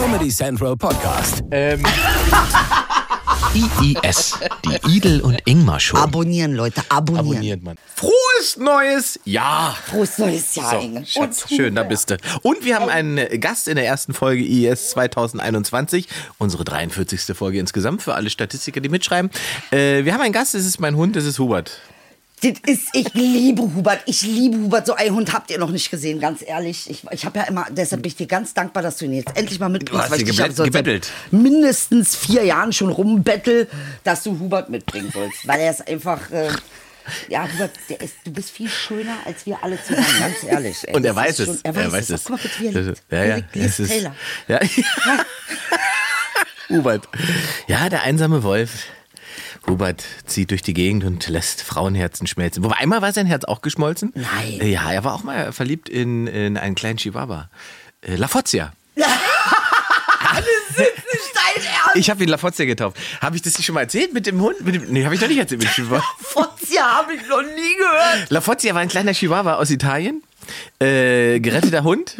Comedy Central Podcast. IIS, die Idel und Ingmar Show. Abonnieren, Leute, abonnieren. Abonniert man. Frohes neues Jahr! Frohes neues Jahr, So, Inge. Schatz, Und schön, da bist du. Und wir haben einen Gast in der ersten Folge IES 2021, unsere 43. Folge insgesamt für alle Statistiker, die mitschreiben. Äh, wir haben einen Gast, das ist mein Hund, das ist Hubert. Das ist, ich liebe Hubert, ich liebe Hubert. So einen Hund habt ihr noch nicht gesehen, ganz ehrlich. Ich, ich habe ja immer, deshalb bin ich dir ganz dankbar, dass du ihn jetzt endlich mal mitbringst. Du hast weil ihn ich dich ja gebettelt. mindestens vier Jahren schon rumbettel, dass du Hubert mitbringen sollst. Weil er ist einfach, äh, ja, Hubert, ist, du bist viel schöner als wir alle zusammen, ganz ehrlich. ey. Und er weiß ist es. schon- Er weiß, es. Guck mal wie er liegt. ist- Ja, Er ja. liegt Es Taylor. Ja. Hubert. Ja, der einsame Wolf. Hubert zieht durch die Gegend und lässt Frauenherzen schmelzen. Wobei einmal war sein Herz auch geschmolzen. Nein. Äh, Ja, er war auch mal verliebt in, in einen kleinen Chihuahua. Äh, La Foggia. Dein Ernst? Ich habe ihn La Foggia getauft. Habe ich das nicht schon mal erzählt mit dem Hund? Mit dem, nee, habe ich doch nicht erzählt mit dem Chihuahua. Fozia habe ich noch nie gehört. La Foggia war ein kleiner Chihuahua aus Italien. Äh, geretteter Hund.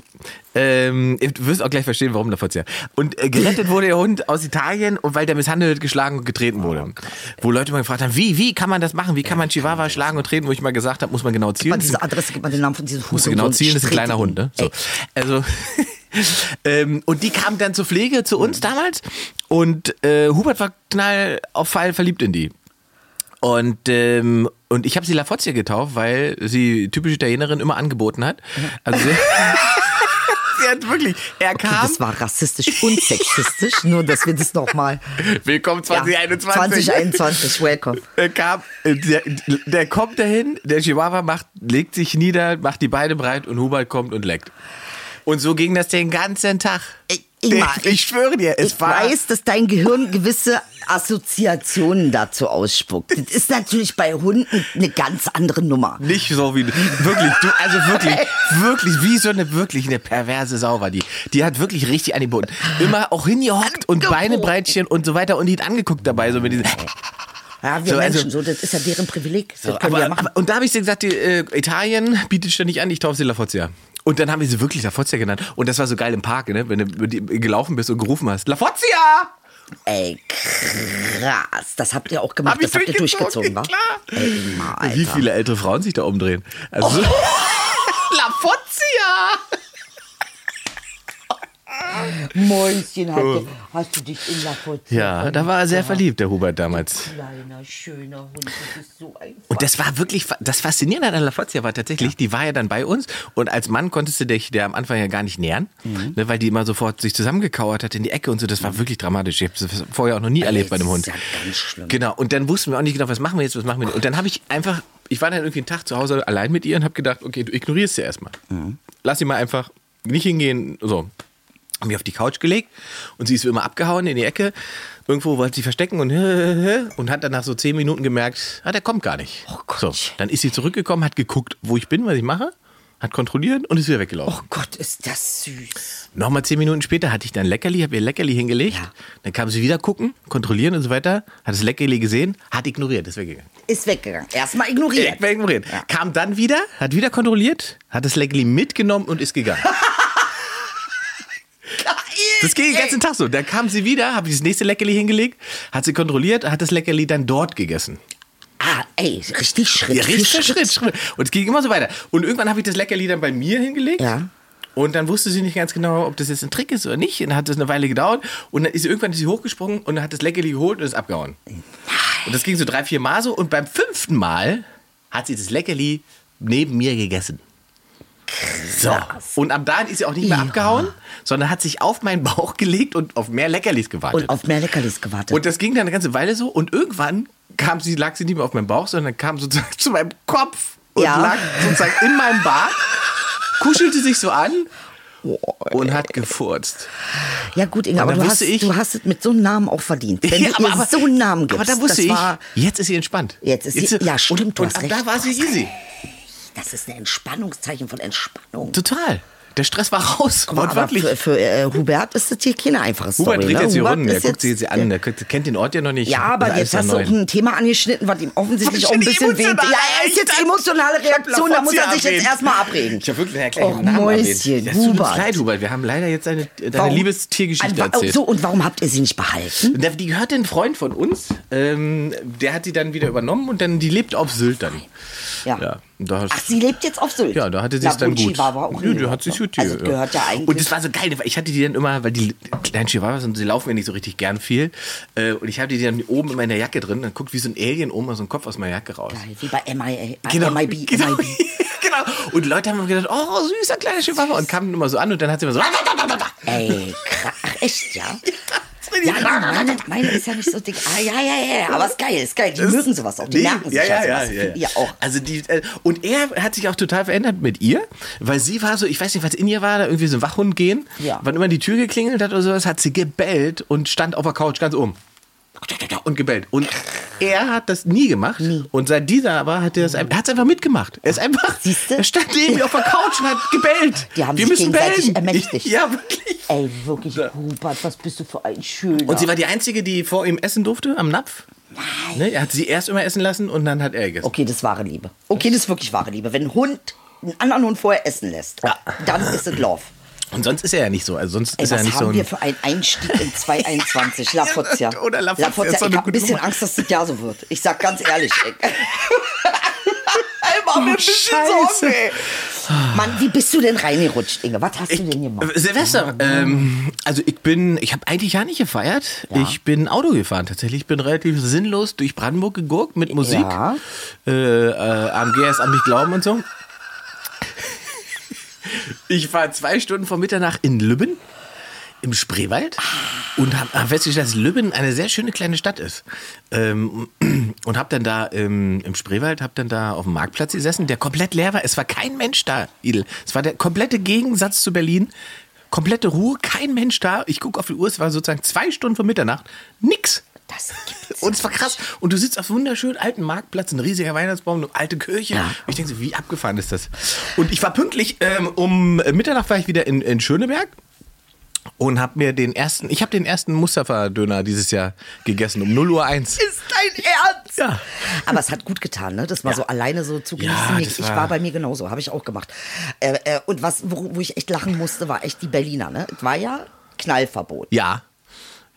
Ähm, du wirst auch gleich verstehen, warum La Foggia. Und äh, gerettet wurde der Hund aus Italien, und weil der misshandelt, geschlagen und getreten wurde. Wo Leute mal gefragt haben, wie, wie kann man das machen? Wie kann man Chihuahua schlagen und treten? Wo ich mal gesagt habe, muss man genau zielen. Mal diese Adresse, gib mal den Namen von diesem Hund. Musst du genau zielen, das ist ein kleiner Hund, ne? So. Also, ähm, und die kam dann zur Pflege zu uns damals und äh, Hubert war knall auf Fall verliebt in die. Und, ähm, und ich habe sie La Foggia getauft, weil sie typische Italienerin immer angeboten hat. Also sie, sie hat wirklich, er kam, Das war rassistisch und sexistisch, nur dass wir das nochmal. willkommen 2021. 2021, welcome. Er kam, äh, der, der kommt dahin, der Chihuahua macht, legt sich nieder, macht die Beine breit und Hubert kommt und leckt. Und so ging das den ganzen Tag. Ey, Ingmar, ich, ich schwöre dir, es ich war. weiß, dass dein Gehirn gewisse Assoziationen dazu ausspuckt. Das ist natürlich bei Hunden eine ganz andere Nummer. Nicht so wie wirklich, du, also wirklich, wirklich, wie so eine wirklich eine perverse Sau war die. Die hat wirklich richtig angeboten. Immer auch hingehockt und. Beinebreitchen und so weiter und die hat angeguckt dabei, so mit diesen. Ja, wir So, also- Menschen, so, das ist ja deren Privileg. Wir Aber, ja aber, und da habe ich sie gesagt, die, äh, Italien bietet ständig an, ich taufe sie La Foggia. Und dann haben wir sie wirklich La Foggia genannt. Und das war so geil im Park, ne? wenn du die- gelaufen bist und gerufen hast, La Foggia! Ey, krass. Das habt ihr auch gemacht. Hab das habt ihr durchgezogen, wa? klar. Ey, Alter. Wie viele ältere Frauen sich da umdrehen. Also, La Foggia! Mäuschen, hast du, hast du dich in La Oh. Ja, da war er sehr verliebt, der Hubert damals. Kleiner, schöner Hund, das ist so ein Und das war wirklich, das Faszinierende an La Foggia war tatsächlich, die war ja dann bei uns und als Mann konntest du dich der am Anfang ja gar nicht nähern, Mhm. ne, weil die immer sofort sich zusammengekauert hat in die Ecke und so. Das war wirklich dramatisch. Ich habe das vorher auch noch nie erlebt bei einem das Hund. ist ja ganz schlimm. Genau. Und dann wussten wir auch nicht genau, was machen wir jetzt, was machen wir jetzt. Und dann habe ich einfach, ich war dann irgendwie einen Tag zu Hause allein mit ihr und habe gedacht, okay, du ignorierst sie erstmal. Mhm. Lass sie mal einfach nicht hingehen, so. Haben mich auf die Couch gelegt und sie ist wie immer abgehauen in die Ecke. Irgendwo wollte sie verstecken und, und hat dann nach so zehn Minuten gemerkt, ah, der kommt gar nicht. Oh Gott. so, dann ist sie zurückgekommen, hat geguckt, wo ich bin, was ich mache, hat kontrolliert und ist wieder weggelaufen. Oh Gott, ist das süß. Nochmal zehn Minuten später hatte ich dann Leckerli, habe ihr Leckerli hingelegt. Ja. Dann kam sie wieder gucken, kontrollieren und so weiter. Hat das Leckerli gesehen, hat ignoriert, ist weggegangen. Ist weggegangen. Erstmal ignoriert. Ja, ignoriert. Kam dann wieder, hat wieder kontrolliert, hat das Leckerli mitgenommen und ist gegangen. Das ging den ganzen Tag so. Dann kam sie wieder, habe ich das nächste Leckerli hingelegt, hat sie kontrolliert, hat das Leckerli dann dort gegessen. Ah, ey, richtig Schritt Ja, für Schritt, Schritt. Schritt. Und es ging immer so weiter. Und irgendwann habe ich das Leckerli dann bei mir hingelegt. Ja. Und dann wusste sie nicht ganz genau, ob das jetzt ein Trick ist oder nicht. Und dann hat das eine Weile gedauert. Und dann ist sie irgendwann ist sie hochgesprungen und hat das Leckerli geholt und ist abgehauen. Und das ging so drei, vier Mal so. Und beim fünften Mal hat sie das Leckerli neben mir gegessen. So. Und ab da ist sie auch nicht mehr Ja. abgehauen, sondern hat sich auf meinen Bauch gelegt und auf mehr Leckerlis gewartet. Und auf mehr Leckerlis gewartet. Und das ging dann eine ganze Weile so und irgendwann kam sie, lag sie nicht mehr auf meinem Bauch, sondern kam sozusagen zu meinem Kopf und Ja. lag sozusagen in meinem Bart, kuschelte sich so an und hat gefurzt. ja gut, Inga, aber du hast, ich- du hast es mit so einem Namen auch verdient. Wenn Ja, du ihr so einen Namen gibst, aber da wusste das ich, war, jetzt ist sie entspannt. Jetzt ist sie- ja, stimmt, und, du und hast recht. da war sie easy. Das ist ein Entspannungszeichen von Entspannung. Total. Der Stress war raus. Guck mal, aber wortwörtlich. für, für äh, Hubert ist das hier keine einfache Story. Hubert dreht ne? jetzt Hubert Runden, der guckt sich jetzt an, der kennt den Ort ja noch nicht. Ja, aber jetzt hast du auch ein Thema angeschnitten, was ihm offensichtlich auch ein bisschen weht. Ja, er ist jetzt emotionale Reaktion, da muss er sich jetzt erstmal abreden. Ich habe wirklich gleich Och, den Namen Mäuschen, erwähnt. Hubert. leid, Hubert. Wir haben leider jetzt deine, deine Warum- Liebestiergeschichte oh, erzählt. So, und warum habt ihr sie nicht behalten? Die gehört ein Freund von uns, ähm, der hat die dann wieder übernommen und dann die lebt auf Sylt dann. Ja. Ja, da hast, Ach, sie lebt jetzt auf Sylt. ja, da hatte sie es dann gut. Chihuahua auch Nö, die hat sich gut hier. Also gehört ja eigentlich. Und es war so geil, weil ich hatte die dann immer, weil die kleinen Chihuahuas und sie laufen ja nicht so richtig gern viel. Äh, und ich hatte die dann oben in meiner Jacke drin. Dann guckt wie so ein Alien oben so ein Kopf aus meiner Jacke raus. Geil, wie bei MIA, Genau, MIB. genau, MIB. genau. Und Leute haben immer gedacht, oh, süßer kleiner Chihuahua. Und kamen immer so an und dann hat sie immer so. Ey, krass. Ach, echt, ja? Ja, ja meine, meine ist ja nicht so dick. Ah, ja, ja, ja, aber ist geil, ist geil. Die mögen sowas auch, die Nee, merken sich ja, ja, sowas. ja, ja, ihr auch. Also die, äh, und er hat sich auch total verändert mit ihr, weil sie war so, ich weiß nicht, was in ihr war, da irgendwie so ein Wachhund gehen. Ja. Wann immer die Tür geklingelt hat oder sowas, hat sie gebellt und stand auf der Couch ganz oben. Und gebellt. Und er hat das nie gemacht. Und seit dieser aber hat er er es einfach mitgemacht. Er ist einfach, Siehste? er stand neben mir auf der Couch und hat gebellt. Die haben Wir sich müssen gegenseitig bellen. ermächtigt. Ja, wirklich. Ey, wirklich, Hubert, was bist du für ein Schöner. Und sie war die Einzige, die vor ihm essen durfte am Napf. Nein. Ne? Er hat sie erst immer essen lassen und dann hat er gegessen. Okay, das ist wahre Liebe. Okay, das ist wirklich wahre Liebe. Wenn ein Hund einen anderen Hund vorher essen lässt, Ja. dann ist es Love. Und sonst ist er ja nicht so. Also sonst Ey, ist er was nicht haben so ein wir für einen Einstieg in 2021? Lafozia. Oder Lafozia ist doch ich eine habe ein bisschen Nummer. Angst, dass das Jahr so wird. Ich sag ganz ehrlich, ey. Mach mir ein bisschen Scheiße. Sorgen, ey. Mann, wie bist du denn reingerutscht, Inge? Was hast du denn gemacht? Äh, Silvester, ähm, also ich bin, ich habe eigentlich ja nicht gefeiert. Ich bin Auto gefahren tatsächlich. Ich bin relativ sinnlos durch Brandenburg gegurkt mit Musik. Ja. Äh, äh, AMG erst an mich glauben und so. Ich war zwei Stunden vor Mitternacht in Lübben im Spreewald und habe hab festgestellt, dass Lübben eine sehr schöne kleine Stadt ist. Ähm, und habe dann da ähm, im Spreewald, habe dann da auf dem Marktplatz gesessen, der komplett leer war. Es war kein Mensch da, Idel. Es war der komplette Gegensatz zu Berlin. Komplette Ruhe, kein Mensch da. Ich gucke auf die Uhr, es war sozusagen zwei Stunden vor Mitternacht. Nix. Das gibt's. Und es war krass. Und du sitzt auf einem wunderschönen alten Marktplatz, ein riesiger Weihnachtsbaum, eine alte Kirche. Und ich denke so, wie abgefahren ist das? Und ich war pünktlich, ähm, um Mitternacht war ich wieder in, in Schöneberg und habe mir den ersten, ich habe den ersten Mustafa-Döner dieses Jahr gegessen, um 0 Uhr 1. Ist dein Ernst? Ja. Aber es hat gut getan, ne? Das mal so alleine so zu genießen. Ja, ich war- war bei mir genauso, habe ich auch gemacht. Äh, äh, und was, wo, wo ich echt lachen musste, war echt die Berliner, ne? Es war ja Knallverbot. Ja,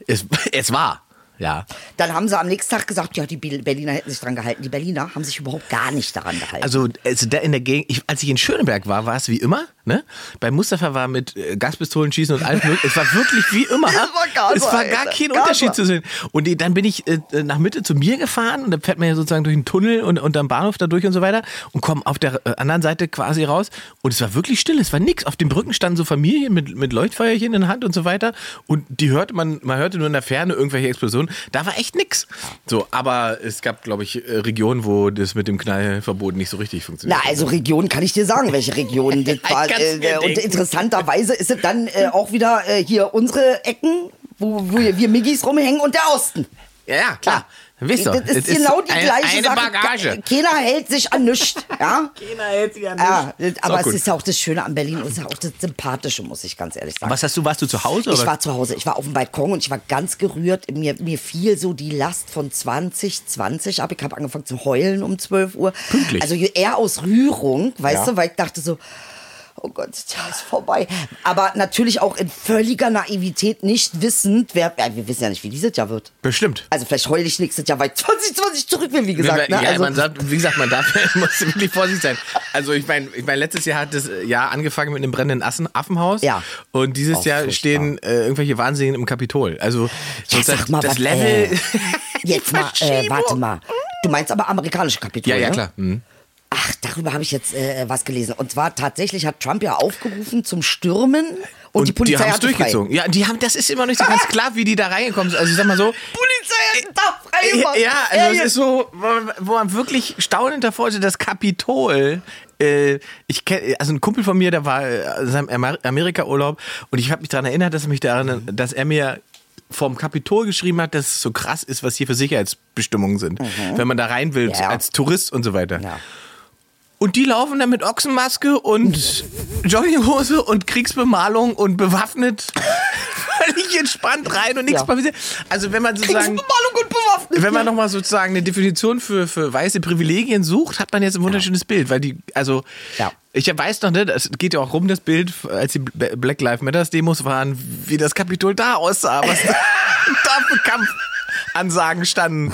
es, es war. Ja. Dann haben sie am nächsten Tag gesagt, ja, die Berliner hätten sich dran gehalten. Die Berliner haben sich überhaupt gar nicht daran gehalten. Also, also da in der Gegend, ich, als ich in Schöneberg war, war es wie immer. Ne? Bei Mustafa war mit äh, Gaspistolen schießen und mögliche. Es war wirklich wie immer. Es war gar es war gar kein Gar Unterschied zu sehen. Und die, dann bin ich äh, nach Mitte zu mir gefahren und dann fährt man ja sozusagen durch einen Tunnel und, am Bahnhof da durch und so weiter und komme auf der äh, anderen Seite quasi raus. Und es war wirklich still, es war nix. Auf den Brücken standen so Familien mit, mit Leuchtfeuerchen in der Hand und so weiter. Und die hörte man, man hörte nur in der Ferne irgendwelche Explosionen. Da war echt nix. So, aber es gab, glaube ich, äh, Regionen, wo das mit dem Knallverbot nicht so richtig funktioniert. Na, also Regionen kann ich dir sagen, welche Regionen das war. Äh, und interessanterweise ist es dann äh, auch wieder äh, hier unsere Ecken, wo, wo wir Miggis rumhängen und der Osten. Ja, ja, klar. Wisst doch, Das ist es genau die ein- gleiche eine Sache. Bagage. Keiner hält sich an nichts. Ja? Keiner hält sich an Ja, das- aber es gut. ist ja auch das Schöne an Berlin und es ist ja auch das Sympathische, muss ich ganz ehrlich sagen. Was hast du, warst du zu Hause? Ich oder? war zu Hause, ich war auf dem Balkon und ich war ganz gerührt. Mir, mir fiel so die Last von 2020 ab. Ich habe angefangen zu heulen um 12 Uhr. Pünktlich. Also eher aus Rührung, weißt Ja. du, weil ich dachte so, oh Gott, das Jahr ist vorbei. Aber natürlich auch in völliger Naivität, nicht wissend, wer, ja, wir wissen ja nicht, wie dieses Jahr wird. Bestimmt. Also vielleicht heule ich nächstes Jahr, weil 2020 zurück will, wie gesagt. ja, ne? also, man sagt, wie gesagt, man darf, muss wirklich vorsichtig sein. Also ich meine, ich mein, letztes Jahr hat das Jahr angefangen mit einem brennenden Assen, Affenhaus. Ja. Und dieses Oh, Jahr stehen äh, irgendwelche Wahnsinnigen im Kapitol. Also so Ja, das, sag mal, das was, Level. äh, jetzt mal, äh, warte mal. Du meinst aber amerikanische Kapitol, Ja, ja, ne? klar. Mhm. Ach, darüber habe ich jetzt äh, was gelesen. Und zwar tatsächlich hat Trump ja aufgerufen zum Stürmen und, die Polizei frei. durchgezogen. Ja, die haben, das ist immer noch nicht so ganz klar, wie die da reingekommen sind. Also ich sag mal so. Polizei hat da frei gemacht. Ja, also es ist so, wo, man wirklich staunend davor steht, das Kapitol. Äh, ich kenn, also ein Kumpel von mir, der war äh, in seinem Amer- Amerika-Urlaub und ich habe mich daran erinnert, dass er mich daran, dass er mir vom Kapitol geschrieben hat, dass es so krass ist, was hier für Sicherheitsbestimmungen sind, wenn man da rein will Mhm. Ja. als Tourist und so weiter. Ja. Und die laufen dann mit Ochsenmaske und Jogginghose und Kriegsbemalung und bewaffnet völlig entspannt rein und nichts Ja. passiert. Also wenn man sozusagen, Bemalung und bewaffnet. wenn man nochmal sozusagen eine Definition für, für weiße Privilegien sucht, hat man jetzt ein wunderschönes Bild, weil die, also Ja. ich weiß noch, ne, es geht ja auch rum, das Bild, als die Black Lives Matters Demos waren, wie das Kapitol da aussah, was da, da für Kampfansagen standen.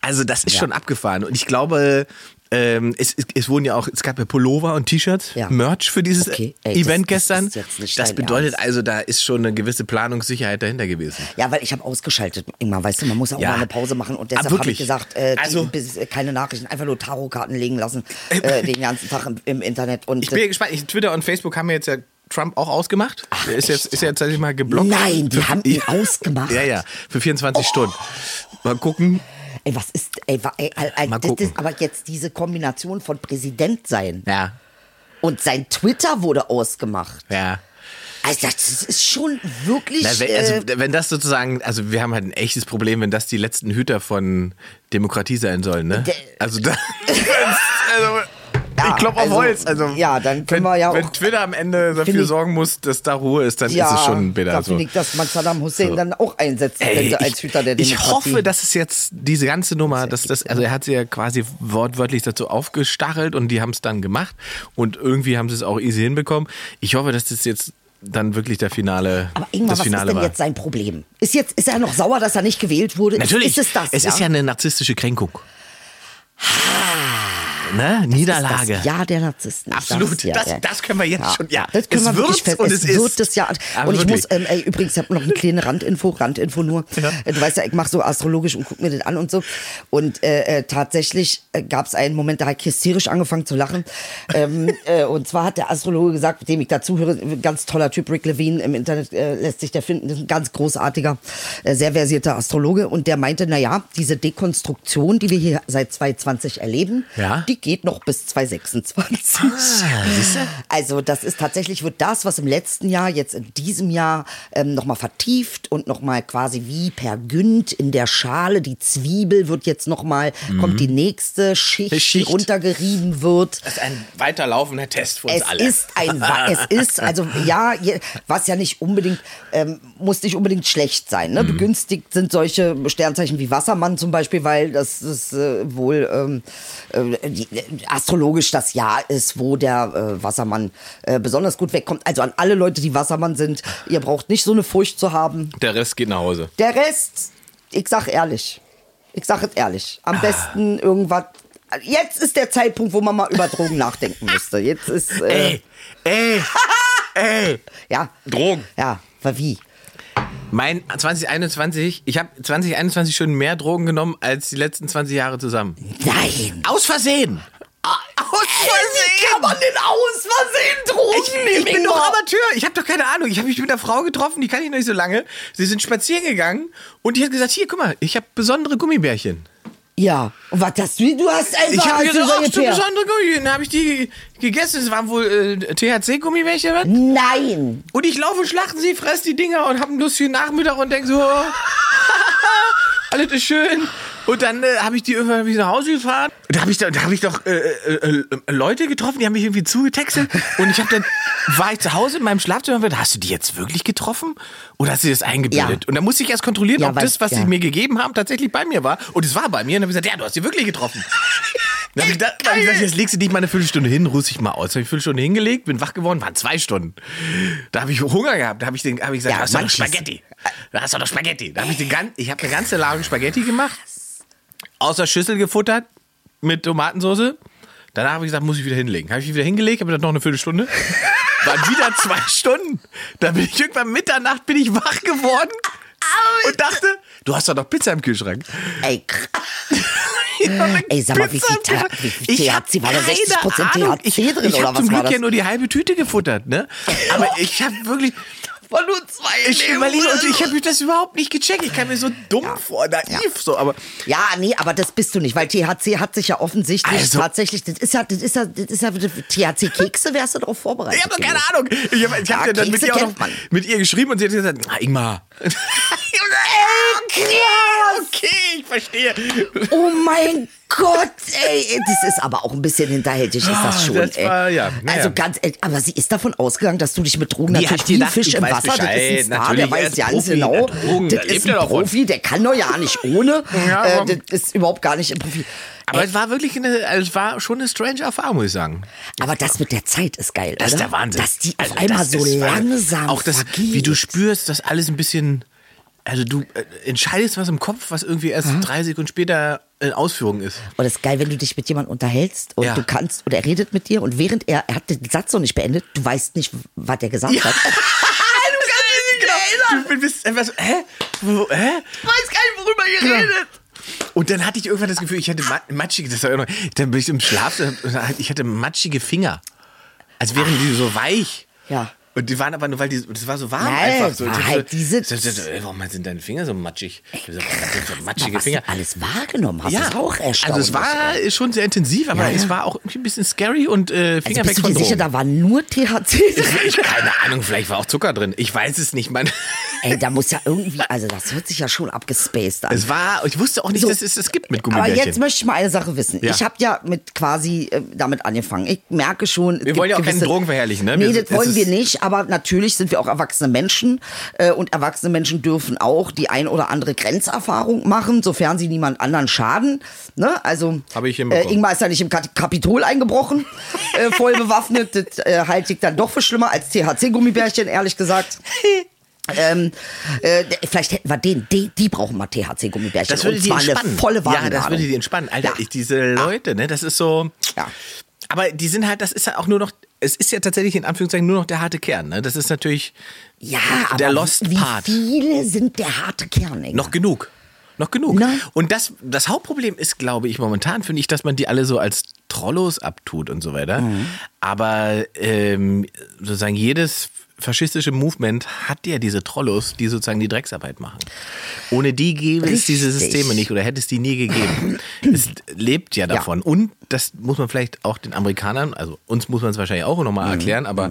Also das ist schon abgefahren und ich glaube, ähm, es, es, es wurden ja auch, es gab ja Pullover und T-Shirts, Ja. Merch für dieses Okay, ey, Event das- das gestern. jetzt nicht das dein bedeutet Ernst. also, da ist schon eine gewisse Planungssicherheit dahinter gewesen. Ja, weil ich habe ausgeschaltet. Immer, weißt du, man muss auch Ja. mal eine Pause machen und Ah, deshalb habe ich gesagt, äh, Also- bis, äh, keine Nachrichten, einfach nur Tarotkarten legen lassen äh, den ganzen Tag im, im Internet und Ich bin ja gespannt. Ich, Twitter und Facebook haben ja jetzt ja Trump auch ausgemacht. Der ist jetzt, ist ja tatsächlich mal geblockt. Nein, die haben ihn Ja. ausgemacht. Ja, ja, für 24 Stunden. Mal gucken. Ey, was ist, ey, ey, ey, das ist aber jetzt diese Kombination von Präsident sein Ja, und sein Twitter wurde ausgemacht. ja. Also das ist schon wirklich. Na, wenn, also, äh, wenn das sozusagen, also wir haben halt ein echtes Problem, wenn das die letzten Hüter von Demokratie sein sollen, ne? Also, da, also ich klopfe auf also, Holz. Also, ja, dann können wenn, wir ja Wenn auch- Twitter am Ende dafür ich- sorgen muss, dass da Ruhe ist, dann ja, ist es schon bitter. da So. finde ich, dass man Saddam Hussein So. dann auch einsetzen Ey, könnte als Hüter der ich Demokratie. hoffe, dass es jetzt diese ganze Nummer, dass das, also er hat sie ja quasi wortwörtlich dazu aufgestachelt und die haben es dann gemacht und irgendwie haben sie es auch easy hinbekommen. Ich hoffe, dass das jetzt dann wirklich der Finale, aber irgendwann, das was ist Finale denn war. jetzt sein Problem? Ist, jetzt, ist er noch sauer, dass er nicht gewählt wurde? Natürlich, Ist, ist es das? es ist ja eine narzisstische Kränkung. Ne? Niederlage. Das Ja, der Narzissten. Absolut. Das, ja, Das- ja. das können wir jetzt schon- ja. Das können Es wir wirklich fest. und es es ist. wird das ja. Und ich muss, ähm, ey, übrigens, ich habe noch eine kleine Randinfo, Randinfo nur. Du weißt ja, ich mache so astrologisch und guck mir das an und so. Und äh, äh, tatsächlich äh, gab es einen Moment, da habe ich hysterisch angefangen zu lachen. ähm, äh, und zwar hat der Astrologe gesagt, mit dem ich dazuhöre, ganz toller Typ, Rick Levine, im Internet äh, lässt sich der finden, ein ganz großartiger, äh, sehr versierter Astrologe. Und der meinte, na ja, diese Dekonstruktion, die wir hier seit 2020 erleben, Ja. die geht noch bis 2026. also das ist tatsächlich, wird das, was im letzten Jahr, jetzt in diesem Jahr ähm, nochmal vertieft und nochmal quasi wie per Günd in der Schale, die Zwiebel wird jetzt nochmal, kommt die nächste Schicht, Die Schicht. die runtergerieben wird. Das ist ein weiterlaufender Test für uns Es alle. ist ein, es ist, also ja, was ja nicht unbedingt, ähm, muss nicht unbedingt schlecht sein. Mhm. Ne? Begünstigt sind solche Sternzeichen wie Wassermann zum Beispiel, weil das ist äh, wohl ähm, äh, die, astrologisch das Jahr ist, wo der äh, Wassermann äh, besonders gut wegkommt. Also an alle Leute, die Wassermann sind, ihr braucht nicht so eine Furcht zu haben. Der Rest geht nach Hause. Der Rest, ich sag ehrlich, ich sag es ehrlich, am besten irgendwas. Jetzt ist der Zeitpunkt, wo man mal über Drogen nachdenken müsste. Jetzt ist. Äh, Ey, ey, ey. Ja. Drogen. Ja, war wie? Mein 2021, ich habe 2021 schon mehr Drogen genommen als die letzten 20 Jahre zusammen. Nein. Aus Versehen. Aus Wie kann man denn aus Versehen Drogen Ich, ich bin doch? Amateur. Ich habe doch keine Ahnung. Ich habe mich mit einer Frau getroffen, die kann ich noch nicht so lange. Sie sind spazieren gegangen und die hat gesagt, hier, guck mal, ich habe besondere Gummibärchen. Ja. Und was hast du? Du hast einfach. Ich habe gesagt, du ach, so Peer- besondere Gummibärchen. Dann habe ich die gegessen. Es waren wohl äh, THC-Gummibärchen. was? Nein. Und ich laufe, schlachten sie, fress die Dinger und habe einen lustigen Nachmittag und denk so, alles ist schön. Und dann äh, habe ich die irgendwann wieder nach Hause gefahren. Und da habe ich, da, da hab ich doch äh, äh, äh, Leute getroffen, die haben mich irgendwie zugetextet. Und ich habe dann, war ich zu Hause in meinem Schlafzimmer und hab gedacht, hast du die jetzt wirklich getroffen? Oder hast du das eingebildet? Ja. Und dann musste ich erst kontrollieren, Ja, ob weil- das, was ja. sie mir gegeben haben, tatsächlich bei mir war. Und es war bei mir. Und dann habe ich gesagt, ja, du hast sie wirklich getroffen. Dann habe ich, da- dann hab ich gesagt, jetzt legst du dich mal eine Viertelstunde hin, ruhst dich mal aus. Dann habe ich eine Viertelstunde hingelegt, bin wach geworden, waren zwei Stunden. Da habe ich Hunger gehabt. Da habe ich, den- hab ich gesagt, Ja, hast du noch Spaghetti? Da hast du noch Spaghetti. Da habe ich, den ich hab eine ganze Ladung Spaghetti gemacht, aus der Schüssel gefuttert mit Tomatensauce. Danach habe ich gesagt, muss ich wieder hinlegen. Habe ich wieder hingelegt, habe dann noch eine Viertelstunde. Waren wieder zwei Stunden. Da bin ich irgendwann Mitternacht bin ich wach geworden und dachte, du hast doch noch Pizza im Kühlschrank. Ey, Ey, sag mal, wie viel Ta- wie viel Ich THC? War da keine 60% Ahnung. THC ich, drin Ich oder habe was zum war Glück ja das? nur die halbe Tüte gefuttert, ne? Aber ich habe wirklich... war nur zwei. Ich überlege, und ich habe das überhaupt nicht gecheckt. Ich kam mir so dumm vor, naiv so, aber Ja, nee, aber das bist du nicht, weil THC hat sich ja offensichtlich Also- tatsächlich, das ist ja, das ist ja, das ist ja THC-Kekse, wärst du darauf vorbereitet. ich habe doch keine. Ahnung. Ich habe hab Ja, ja dann mit ihr, noch, mit ihr geschrieben und sie hat gesagt, na Ingmar. okay, okay, ich verstehe. Oh mein Gott, ey. Das ist aber auch ein bisschen hinterhältig, ist das schon. Ah, das ey. ja, naja. Also ganz, ehrlich, aber sie ist davon ausgegangen, dass du dich mit Drogen Die natürlich wie ein Fisch im Wasser, das ist Bescheid, ein Star, natürlich, der er weiß ist ganz Profi, genau. der Drogen, das da ist ein. Profi, der kann doch ja nicht ohne. Ja, äh, das ist überhaupt gar nicht im Profi. Aber es war wirklich eine, also es war schon eine strange Erfahrung, muss ich sagen. Aber das mit der Zeit ist geil, Das ist oder? der Wahnsinn. Dass die Also auf einmal das so ist- langsam Auch das, vergeht. wie du spürst, dass alles ein bisschen. Also du äh, entscheidest was im Kopf, was irgendwie erst drei Sekunden später in Ausführung ist. Und es ist geil, wenn du dich mit jemandem unterhältst und Ja. du kannst, und er redet mit dir und während er, er hat den Satz noch nicht beendet, du weißt nicht, was er gesagt hat. genau. Du bist einfach so, hä? Wo, hä? weiß gar nicht, worüber ihr Genau. redet. Und dann hatte ich irgendwann das Gefühl, ich hatte ma- matschige, das war immer, dann bin ich im Schlaf, ich hatte matschige Finger. Als wären die so weich. Ja. Und die waren aber nur, weil die, das war so warm Nein, einfach so. war Ich halt so, diese- so, so, ey, warum sind deine Finger so matschig? Ich so, was sind so matschige was Finger. du alles wahrgenommen hast, ist auch erstaunlich. Also es war schon sehr intensiv, aber Ja, ja. es war auch ein bisschen scary und äh, also Finger bist weg du dir von sicher, da war nur THC drin? Ich, keine Ahnung, vielleicht war auch Zucker drin. Ich weiß es nicht, man. Ey, da muss ja irgendwie, also das hört sich ja schon abgespaced an. Es war, ich wusste auch nicht, So. dass es das gibt mit Aber Gummibärchen. jetzt möchte ich mal eine Sache wissen. Ja. Ich habe ja mit quasi äh, damit angefangen. Ich merke schon. es Wir wollen ja auch keine gewisse- Drogen verherrlichen, ne? Nee, Wir- das es wollen wir nicht. Aber natürlich sind wir auch erwachsene Menschen. Äh, und erwachsene Menschen dürfen auch die ein oder andere Grenzerfahrung machen, sofern sie niemand anderen schaden. Ne? Also, Habe ich äh, Ingmar ist ja nicht im Kapitol eingebrochen, äh, voll bewaffnet. Das äh, halte ich dann doch für schlimmer als THC-Gummibärchen, ehrlich gesagt. Ähm, äh, vielleicht hätten wir den, die, die brauchen mal THC-Gummibärchen. Das würde die entspannen. volle ja, das würde die entspannen. Alter, Ja. ich, diese Leute, ne, das ist so. Ja. Aber die sind halt, das ist ja auch nur noch, es ist ja tatsächlich in Anführungszeichen nur noch der harte Kern, ne? Das ist natürlich Ja, aber der Lost wie Part. viele sind der harte Kern? Inge? Noch genug. Noch genug. Na? Und das, das Hauptproblem ist, glaube ich, momentan, finde ich, dass man die alle so als Trollos abtut und so weiter. Mhm. Aber ähm, sozusagen jedes faschistische Movement hat ja diese Trollos, die sozusagen die Drecksarbeit machen. Ohne die gäbe es diese Richtig. Systeme nicht oder hätte es die nie gegeben. es lebt ja davon. Und das muss man vielleicht auch den Amerikanern, also uns muss man es wahrscheinlich auch nochmal Mhm. erklären, aber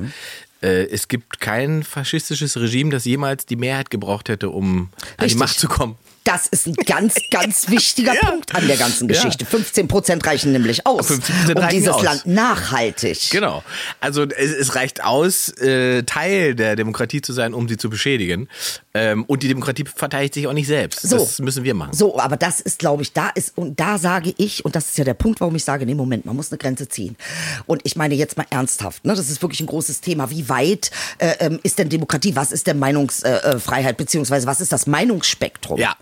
äh, es gibt kein faschistisches Regime, das jemals die Mehrheit gebraucht hätte, um an die Richtig. Macht zu kommen. Das ist ein ganz, ganz wichtiger Ja. Punkt an der ganzen Ja. Geschichte. 15 Prozent reichen nämlich aus, 15% um dieses aus. Land nachhaltig. Genau. Also es, es reicht aus, äh, Teil der Demokratie zu sein, um sie zu beschädigen. Ähm, und die Demokratie verteidigt sich auch nicht selbst. So. Das müssen wir machen. So, aber das ist, glaube ich, da ist, und da sage ich, und das ist ja der Punkt, warum ich sage, nee, Moment, man muss eine Grenze ziehen. Und ich meine jetzt mal ernsthaft, ne, das ist wirklich ein großes Thema. Wie weit äh, ähm, ist denn Demokratie? Was ist denn Meinungsfreiheit, äh, beziehungsweise was ist das Meinungsspektrum? Ja.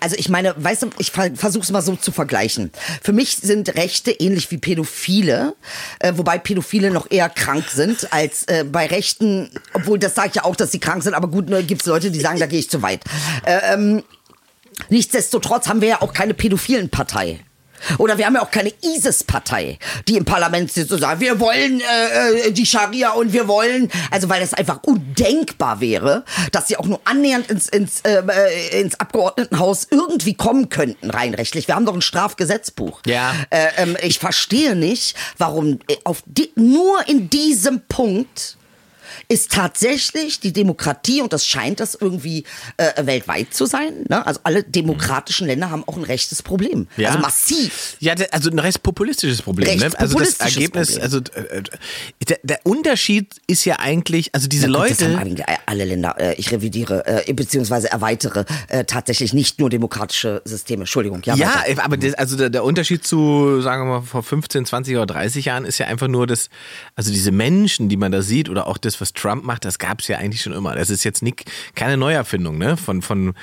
Also ich meine, weißt du, ich versuche es mal so zu vergleichen. Für mich sind Rechte ähnlich wie Pädophile, äh, wobei Pädophile noch eher krank sind als äh, bei Rechten, obwohl das sage ich ja auch, dass sie krank sind, aber gut, ne, gibt es Leute, die sagen, da gehe ich zu weit. Äh, ähm, Nichtsdestotrotz haben wir ja auch keine pädophilen Partei. Oder wir haben ja auch keine ISIS-Partei, die im Parlament sitzt und sagt, wir wollen äh, äh, die Scharia und wir wollen, also weil das einfach undenkbar wäre, dass sie auch nur annähernd ins, ins, äh, äh, ins Abgeordnetenhaus irgendwie kommen könnten, rein rechtlich. Wir haben doch ein Strafgesetzbuch. Ja. Äh, ähm, ich verstehe nicht, warum äh, auf die, nur in diesem Punkt ist tatsächlich die Demokratie, und das scheint das irgendwie äh, weltweit zu sein, ne? also alle demokratischen Länder haben auch ein rechtes Problem. Ja. Also massiv. Ja, also ein recht populistisches Problem. Ne? Also das Ergebnis, Problem. also äh, äh, der, der Unterschied ist ja eigentlich, also diese Na gut, Das haben Leute. eigentlich alle Länder, äh, ich revidiere, äh, beziehungsweise erweitere äh, tatsächlich nicht nur demokratische Systeme. Entschuldigung, ja. Ja, weiter. aber das, also der, der Unterschied zu, sagen wir mal, vor 15, 20 oder 30 Jahren ist ja einfach nur das, also diese Menschen, die man da sieht oder auch das, was Trump macht, das gab es ja eigentlich schon immer. Das ist jetzt nicht, keine Neuerfindung, ne? Von, von,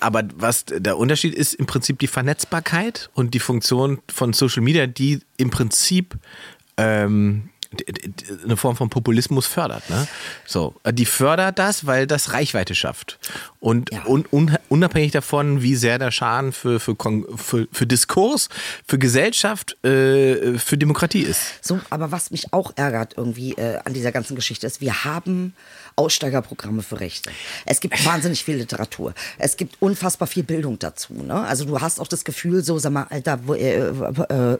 aber was der Unterschied ist im Prinzip die Vernetzbarkeit und die Funktion von Social Media, die im Prinzip ähm, eine Form von Populismus fördert. Ne? So, äh, die fördert das, weil das Reichweite schafft. Und Ja. un, un, unabhängig davon, wie sehr der Schaden für, für, für, für Diskurs, für Gesellschaft, äh, für Demokratie ist. So, aber was mich auch ärgert irgendwie äh, an dieser ganzen Geschichte ist, wir haben Aussteigerprogramme für Rechte. Es gibt wahnsinnig viel Literatur. Es gibt unfassbar viel Bildung dazu. Ne? Also du hast auch das Gefühl, so sag mal, Alter, wo, äh, äh,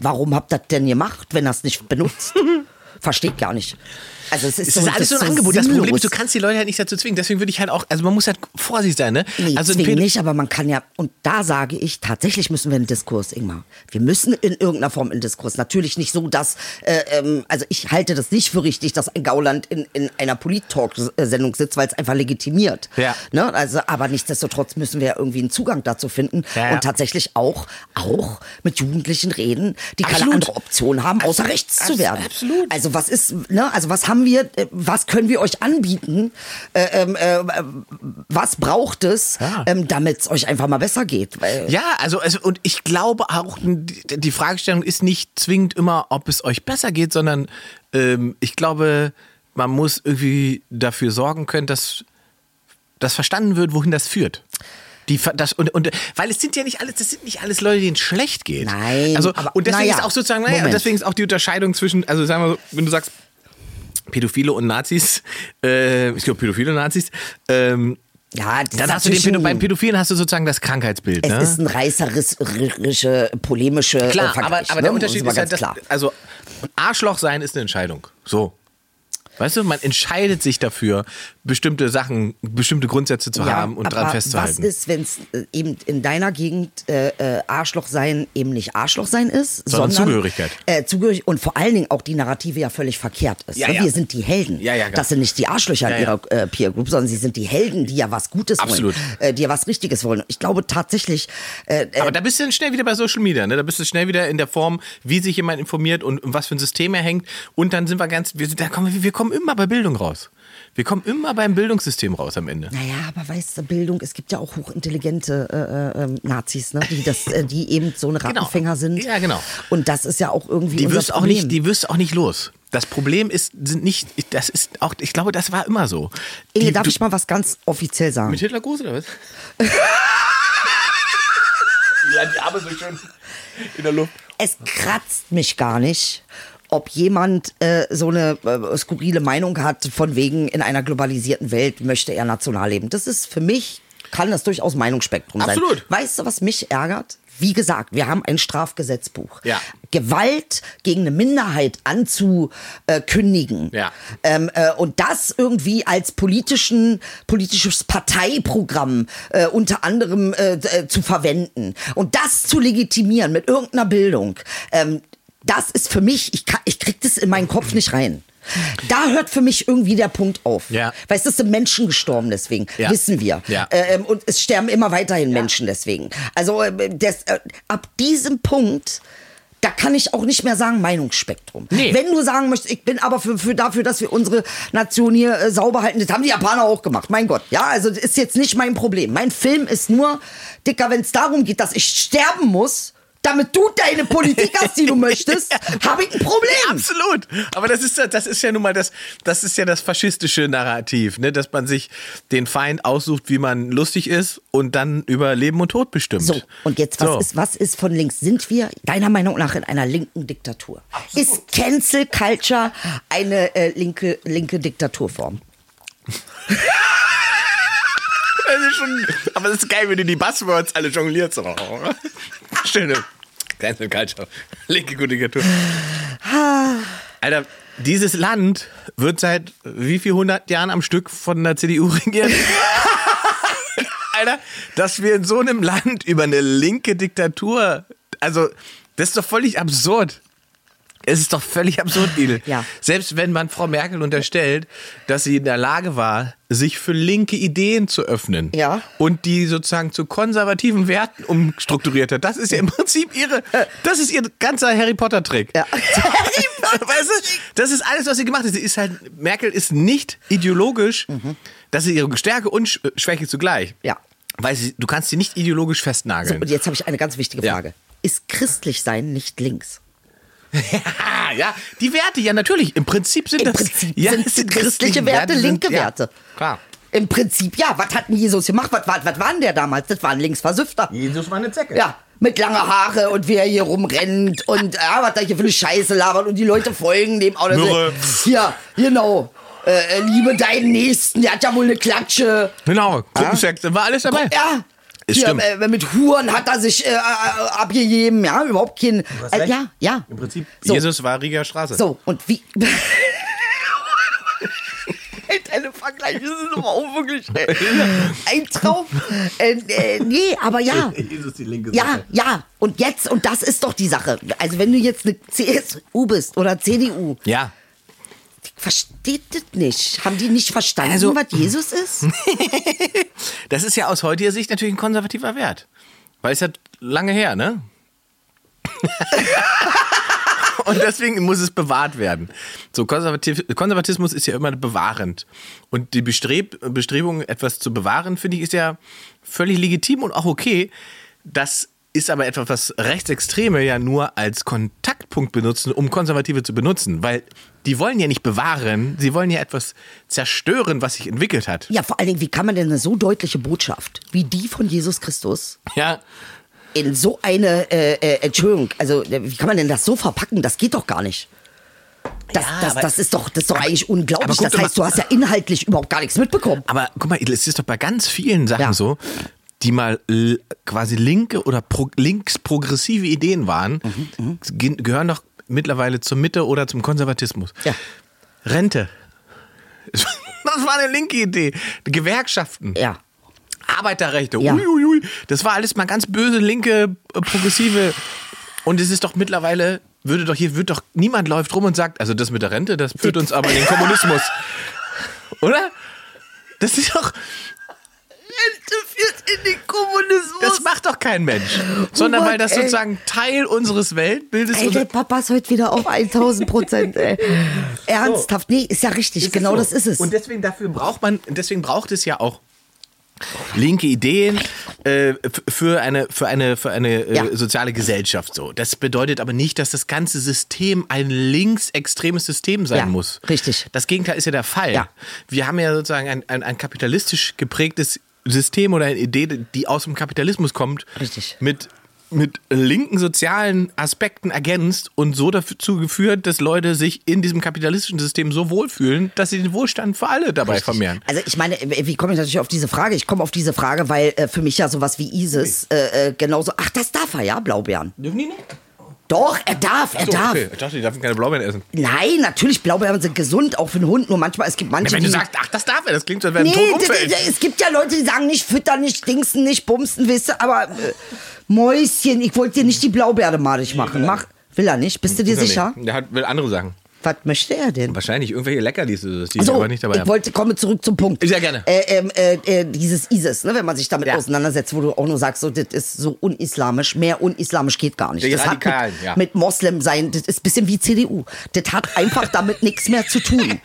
warum habt ihr das denn gemacht, wenn ihr es nicht benutzt? Versteht gar nicht. Also es ist, Es so, ist alles so ein Angebot. Das Problem sinnlos. ist, du kannst die Leute halt nicht dazu zwingen. Deswegen würde ich halt auch, also man muss halt vorsichtig sein, ne? Nee, also zwingen nicht, aber man kann ja, und da sage ich, tatsächlich müssen wir einen Diskurs, Ingmar. Wir müssen in irgendeiner Form einen Diskurs. Natürlich nicht so, dass, äh, ähm, also ich halte das nicht für richtig, dass ein Gauland in, in einer Polit-Talk-Sendung sitzt, weil es einfach legitimiert. Ja. Ne? Also, aber nichtsdestotrotz müssen wir ja irgendwie einen Zugang dazu finden Ja, ja. und tatsächlich auch, auch mit Jugendlichen reden, die keine Absolut. andere Option haben, außer rechts zu werden. absolut. Also was ist, ne, also was haben wir, äh, was können wir euch anbieten? Äh, ähm, äh, was braucht es, Ja. ähm, damit es euch einfach mal besser geht? Weil, Ja, also, also und ich glaube auch, die, Fragestellung ist nicht zwingend immer, ob es euch besser geht, sondern ähm, ich glaube, man muss irgendwie dafür sorgen können, dass das verstanden wird, wohin das führt. Die, das, und, und, weil es sind ja nicht alles, das sind nicht alles Leute, denen es schlecht geht. Nein, Also, aber- und deswegen naja, ist auch sozusagen, naja, Moment. deswegen ist auch die Unterscheidung zwischen, also sagen wir so, wenn du sagst, Pädophile und Nazis, äh, ich glaube Pädophile und Nazis, ähm, ja, das dann ist hast du den beim Pädophilen hast du sozusagen das Krankheitsbild. Es ne? ist ein reißerische, polemische äh, Klar, aber, Vergleich, aber ne? der Unterschied mal ist halt, klar. also Arschloch sein ist eine Entscheidung. So. Weißt du, man entscheidet sich dafür, bestimmte Sachen, bestimmte Grundsätze zu haben und dran aber festzuhalten. Was ist, wenn es eben in deiner Gegend äh, äh, Arschloch sein eben nicht Arschloch sein ist, Sondern sondern, Zugehörigkeit. Äh, Zugehörig und vor allen Dingen auch die Narrative ja völlig verkehrt ist. Ja, ne? ja. Wir sind die Helden. Ja, ja, das sind nicht die Arschlöcher Ja, in ja. ihrer äh, Peer Group, sondern sie sind die Helden, die ja was Gutes Absolut. wollen, äh, die ja was Richtiges wollen. Ich glaube tatsächlich, äh, äh, aber da bist du dann schnell wieder bei Social Media, ne? Da bist du schnell wieder in der Form, wie sich jemand informiert und um was für ein System er hängt. Und dann sind wir ganz, wir, da kommen, wir- wir kommen immer bei Bildung raus. Wir kommen immer beim Bildungssystem raus am Ende. Naja, aber weißt du, Bildung, es gibt ja auch hochintelligente äh, äh, ähm, Nazis, ne? die, das, äh, die eben so eine Genau. Rattenfänger sind. Ja, genau. Und das ist ja auch irgendwie Die wirst auch Problem. nicht, die wirst du auch nicht los. Das Problem ist, sind nicht, das ist auch, ich glaube, das war immer so. Inge, Die- darf du- ich mal was ganz offiziell sagen? Mit Hitler Gruß oder was? ja, die Arme so schön in der Luft. Es kratzt mich gar nicht, ob jemand äh, so eine äh, skurrile Meinung hat, von wegen in einer globalisierten Welt möchte er national leben. Das ist für mich, kann das durchaus Meinungsspektrum Absolut. sein. Weißt du, was mich ärgert? Wie gesagt, wir haben ein Strafgesetzbuch. Ja. Gewalt gegen eine Minderheit anzukündigen Ja. ähm, äh, und das irgendwie als politischen, politisches Parteiprogramm äh, unter anderem äh, äh, zu verwenden und das zu legitimieren mit irgendeiner Bildung, ähm, das ist für mich, ich, kann, ich krieg das in meinen Kopf nicht rein. Da hört für mich irgendwie der Punkt auf. Ja. Du, es sind Menschen gestorben deswegen, Ja. wissen wir. Ja. Ähm, und es sterben immer weiterhin Menschen deswegen. Also äh, das, äh, ab diesem Punkt, da kann ich auch nicht mehr sagen Meinungsspektrum. Nee. Wenn du sagen möchtest, ich bin aber für, für dafür, dass wir unsere Nation hier äh, sauber halten, das haben die Japaner auch gemacht. Mein Gott, ja, also das ist jetzt nicht mein Problem. Mein Film ist nur, Dicker, wenn es darum geht, dass ich sterben muss, damit du deine Politik hast, die du möchtest, habe ich ein Problem. Absolut. Aber das ist, das ist ja nun mal das, das ist ja das faschistische Narrativ, ne? dass man sich den Feind aussucht, wie man lustig ist und dann über Leben und Tod bestimmt. So, und jetzt, was, So. ist, was ist von links? Sind wir deiner Meinung nach in einer linken Diktatur? Ist Cancel Culture eine äh, linke, linke Diktaturform? Das schon, aber das ist geil, wenn du die Buzzwords alle jonglierst. Oh. Schöne Cancel Culture. Linke Kultur. Alter, dieses Land wird seit wie viel hundert Jahren am Stück von der CDU regiert? Alter, dass wir in so einem Land über eine linke Diktatur, also das ist doch völlig absurd. Es ist doch völlig absurd, Idel. Ja. Selbst wenn man Frau Merkel unterstellt, dass sie in der Lage war, sich für linke Ideen zu öffnen Ja. und die sozusagen zu konservativen Werten umstrukturiert hat, das ist ja im Prinzip ihre, das ist ihr ganzer Harry Potter Trick. Ja. weißt du, das ist alles, was sie gemacht hat. Sie ist halt, Merkel ist nicht ideologisch, das ist ihre Stärke und Sch- Schwäche zugleich. Mhm. Ja. Weil sie, du kannst sie nicht ideologisch So, festnageln. und jetzt habe ich eine ganz wichtige Ja. Frage. Ist christlich sein nicht links? Ah, ja, die Werte, ja natürlich. Im Prinzip sind Im das Prinzip ja, sind es christliche Werte sind- linke ja, Werte. Klar. Im Prinzip, ja. Was hat denn Jesus gemacht? Was, was, was war denn der damals? Das war ein Linksversüfter. Jesus war eine Zecke. Ja, mit langer Haare und wie er hier rumrennt und ja, was da hier für eine Scheiße labert und die Leute folgen dem auch. Mürre. Ja, genau. Äh, liebe deinen Nächsten, der hat ja wohl eine Klatsche. Genau, Gruppensex, da war alles dabei. Ja, Hier, stimmt. äh, mit Huren hat er sich äh, äh, abgegeben, ja, überhaupt kein. Äh, ja, ja. Im Prinzip, So. Jesus war Rieger Straße. So, und wie. Deine Vergleiche sind aber auch wirklich äh, ein Traum. Äh, äh, nee, aber ja. Jesus die linke Ja, ja. Und jetzt, und das ist doch die Sache. Also, wenn du jetzt eine CSU bist oder CDU, Ja. Versteht das nicht. Haben die nicht verstanden, Also- was Jesus ist? Das ist ja aus heutiger Sicht natürlich ein konservativer Wert. Weil es ja lange her, ne? Und deswegen muss es bewahrt werden. So, Konservativ Konservatismus ist ja immer bewahrend. Und die Bestreb Bestrebung, etwas zu bewahren, finde ich, ist ja völlig legitim und auch okay. Das ist aber etwas, was Rechtsextreme ja nur als Kontaktpunkt benutzen, um Konservative zu benutzen. Weil die wollen ja nicht bewahren, sie wollen ja etwas zerstören, was sich entwickelt hat. Ja, vor allen Dingen, wie kann man denn eine so deutliche Botschaft wie die von Jesus Christus Ja, in so eine, äh, äh, Entschuldigung, also wie kann man denn das so verpacken? Das geht doch gar nicht. Das, Ja, das, das ist doch, das ist doch eigentlich aber unglaublich. guck Das heißt, mal- du hast ja inhaltlich überhaupt gar nichts mitbekommen. Aber guck mal, es ist doch bei ganz vielen Sachen Ja. so, die mal quasi linke oder pro, links progressive Ideen waren, Mhm, ge- gehören doch mittlerweile zur Mitte oder zum Konservatismus. Ja. Rente. Das war eine linke Idee. Gewerkschaften. Ja. Arbeiterrechte. Ja. Uiuiui. Das war alles mal ganz böse, linke, äh, progressive. Und es ist doch mittlerweile, würde doch hier, wird doch, niemand läuft rum und sagt, also das mit der Rente, das führt uns aber in den Kommunismus. Oder? Das ist doch, Rente führt in den Kommunismus. das macht doch kein Mensch. Sondern Mann, weil das ey. sozusagen Teil unseres Weltbildes Ey, ist. der Papa ist heute wieder auf 1000 Prozent, ey. Ernsthaft, nee, ist ja richtig, genau so. das ist es. Und deswegen dafür braucht man, deswegen braucht es ja auch linke Ideen äh, für eine für eine für eine äh, Ja. soziale Gesellschaft so. Das bedeutet aber nicht, dass das ganze System ein linksextremes System sein Ja, muss. richtig. Das Gegenteil ist ja der Fall. Ja. Wir haben ja sozusagen ein, ein, ein kapitalistisch geprägtes System oder eine Idee, die aus dem Kapitalismus kommt, Richtig. mit mit linken sozialen Aspekten ergänzt und so dazu geführt, dass Leute sich in diesem kapitalistischen System so wohlfühlen, dass sie den Wohlstand für alle dabei vermehren. Also ich meine, wie komme ich natürlich auf diese Frage? Ich komme auf diese Frage, weil äh, für mich ja sowas wie ISIS äh, äh, genauso. Ach, das darf er ja, Blaubeeren. Dürfen die nicht? Doch, er darf, er So, darf. okay. Ich dachte, die dürfen keine Blaubeeren essen. Nein, natürlich, Blaubeeren sind gesund, auch für einen Hund. Nur manchmal, es gibt manche, wenn du die... sagst, ach, das darf er, das klingt so, als wäre ein nee, Tod d- umfällt. d- es gibt ja Leute, die sagen nicht füttern, nicht dingsen, nicht bumsen, wisst ihr, aber äh, Mäuschen, ich wollte dir nicht die Blaubeere madig machen. Mach, will er nicht? Bist du dir sicher? Der hat, will andere Sachen. Was möchte er denn? Wahrscheinlich irgendwelche Leckerlis, die ich Also, aber nicht dabei ich wollte, komme zurück zum Punkt. Sehr gerne. Äh, ähm, äh, äh, dieses ISIS, ne, wenn man sich damit Ja. auseinandersetzt, wo du auch nur sagst, so, das ist so unislamisch. Mehr unislamisch geht gar nicht. Die das Radikalen, hat mit, ja. mit Moslem sein, das ist ein bisschen wie CDU. Das hat einfach damit nichts mehr zu tun.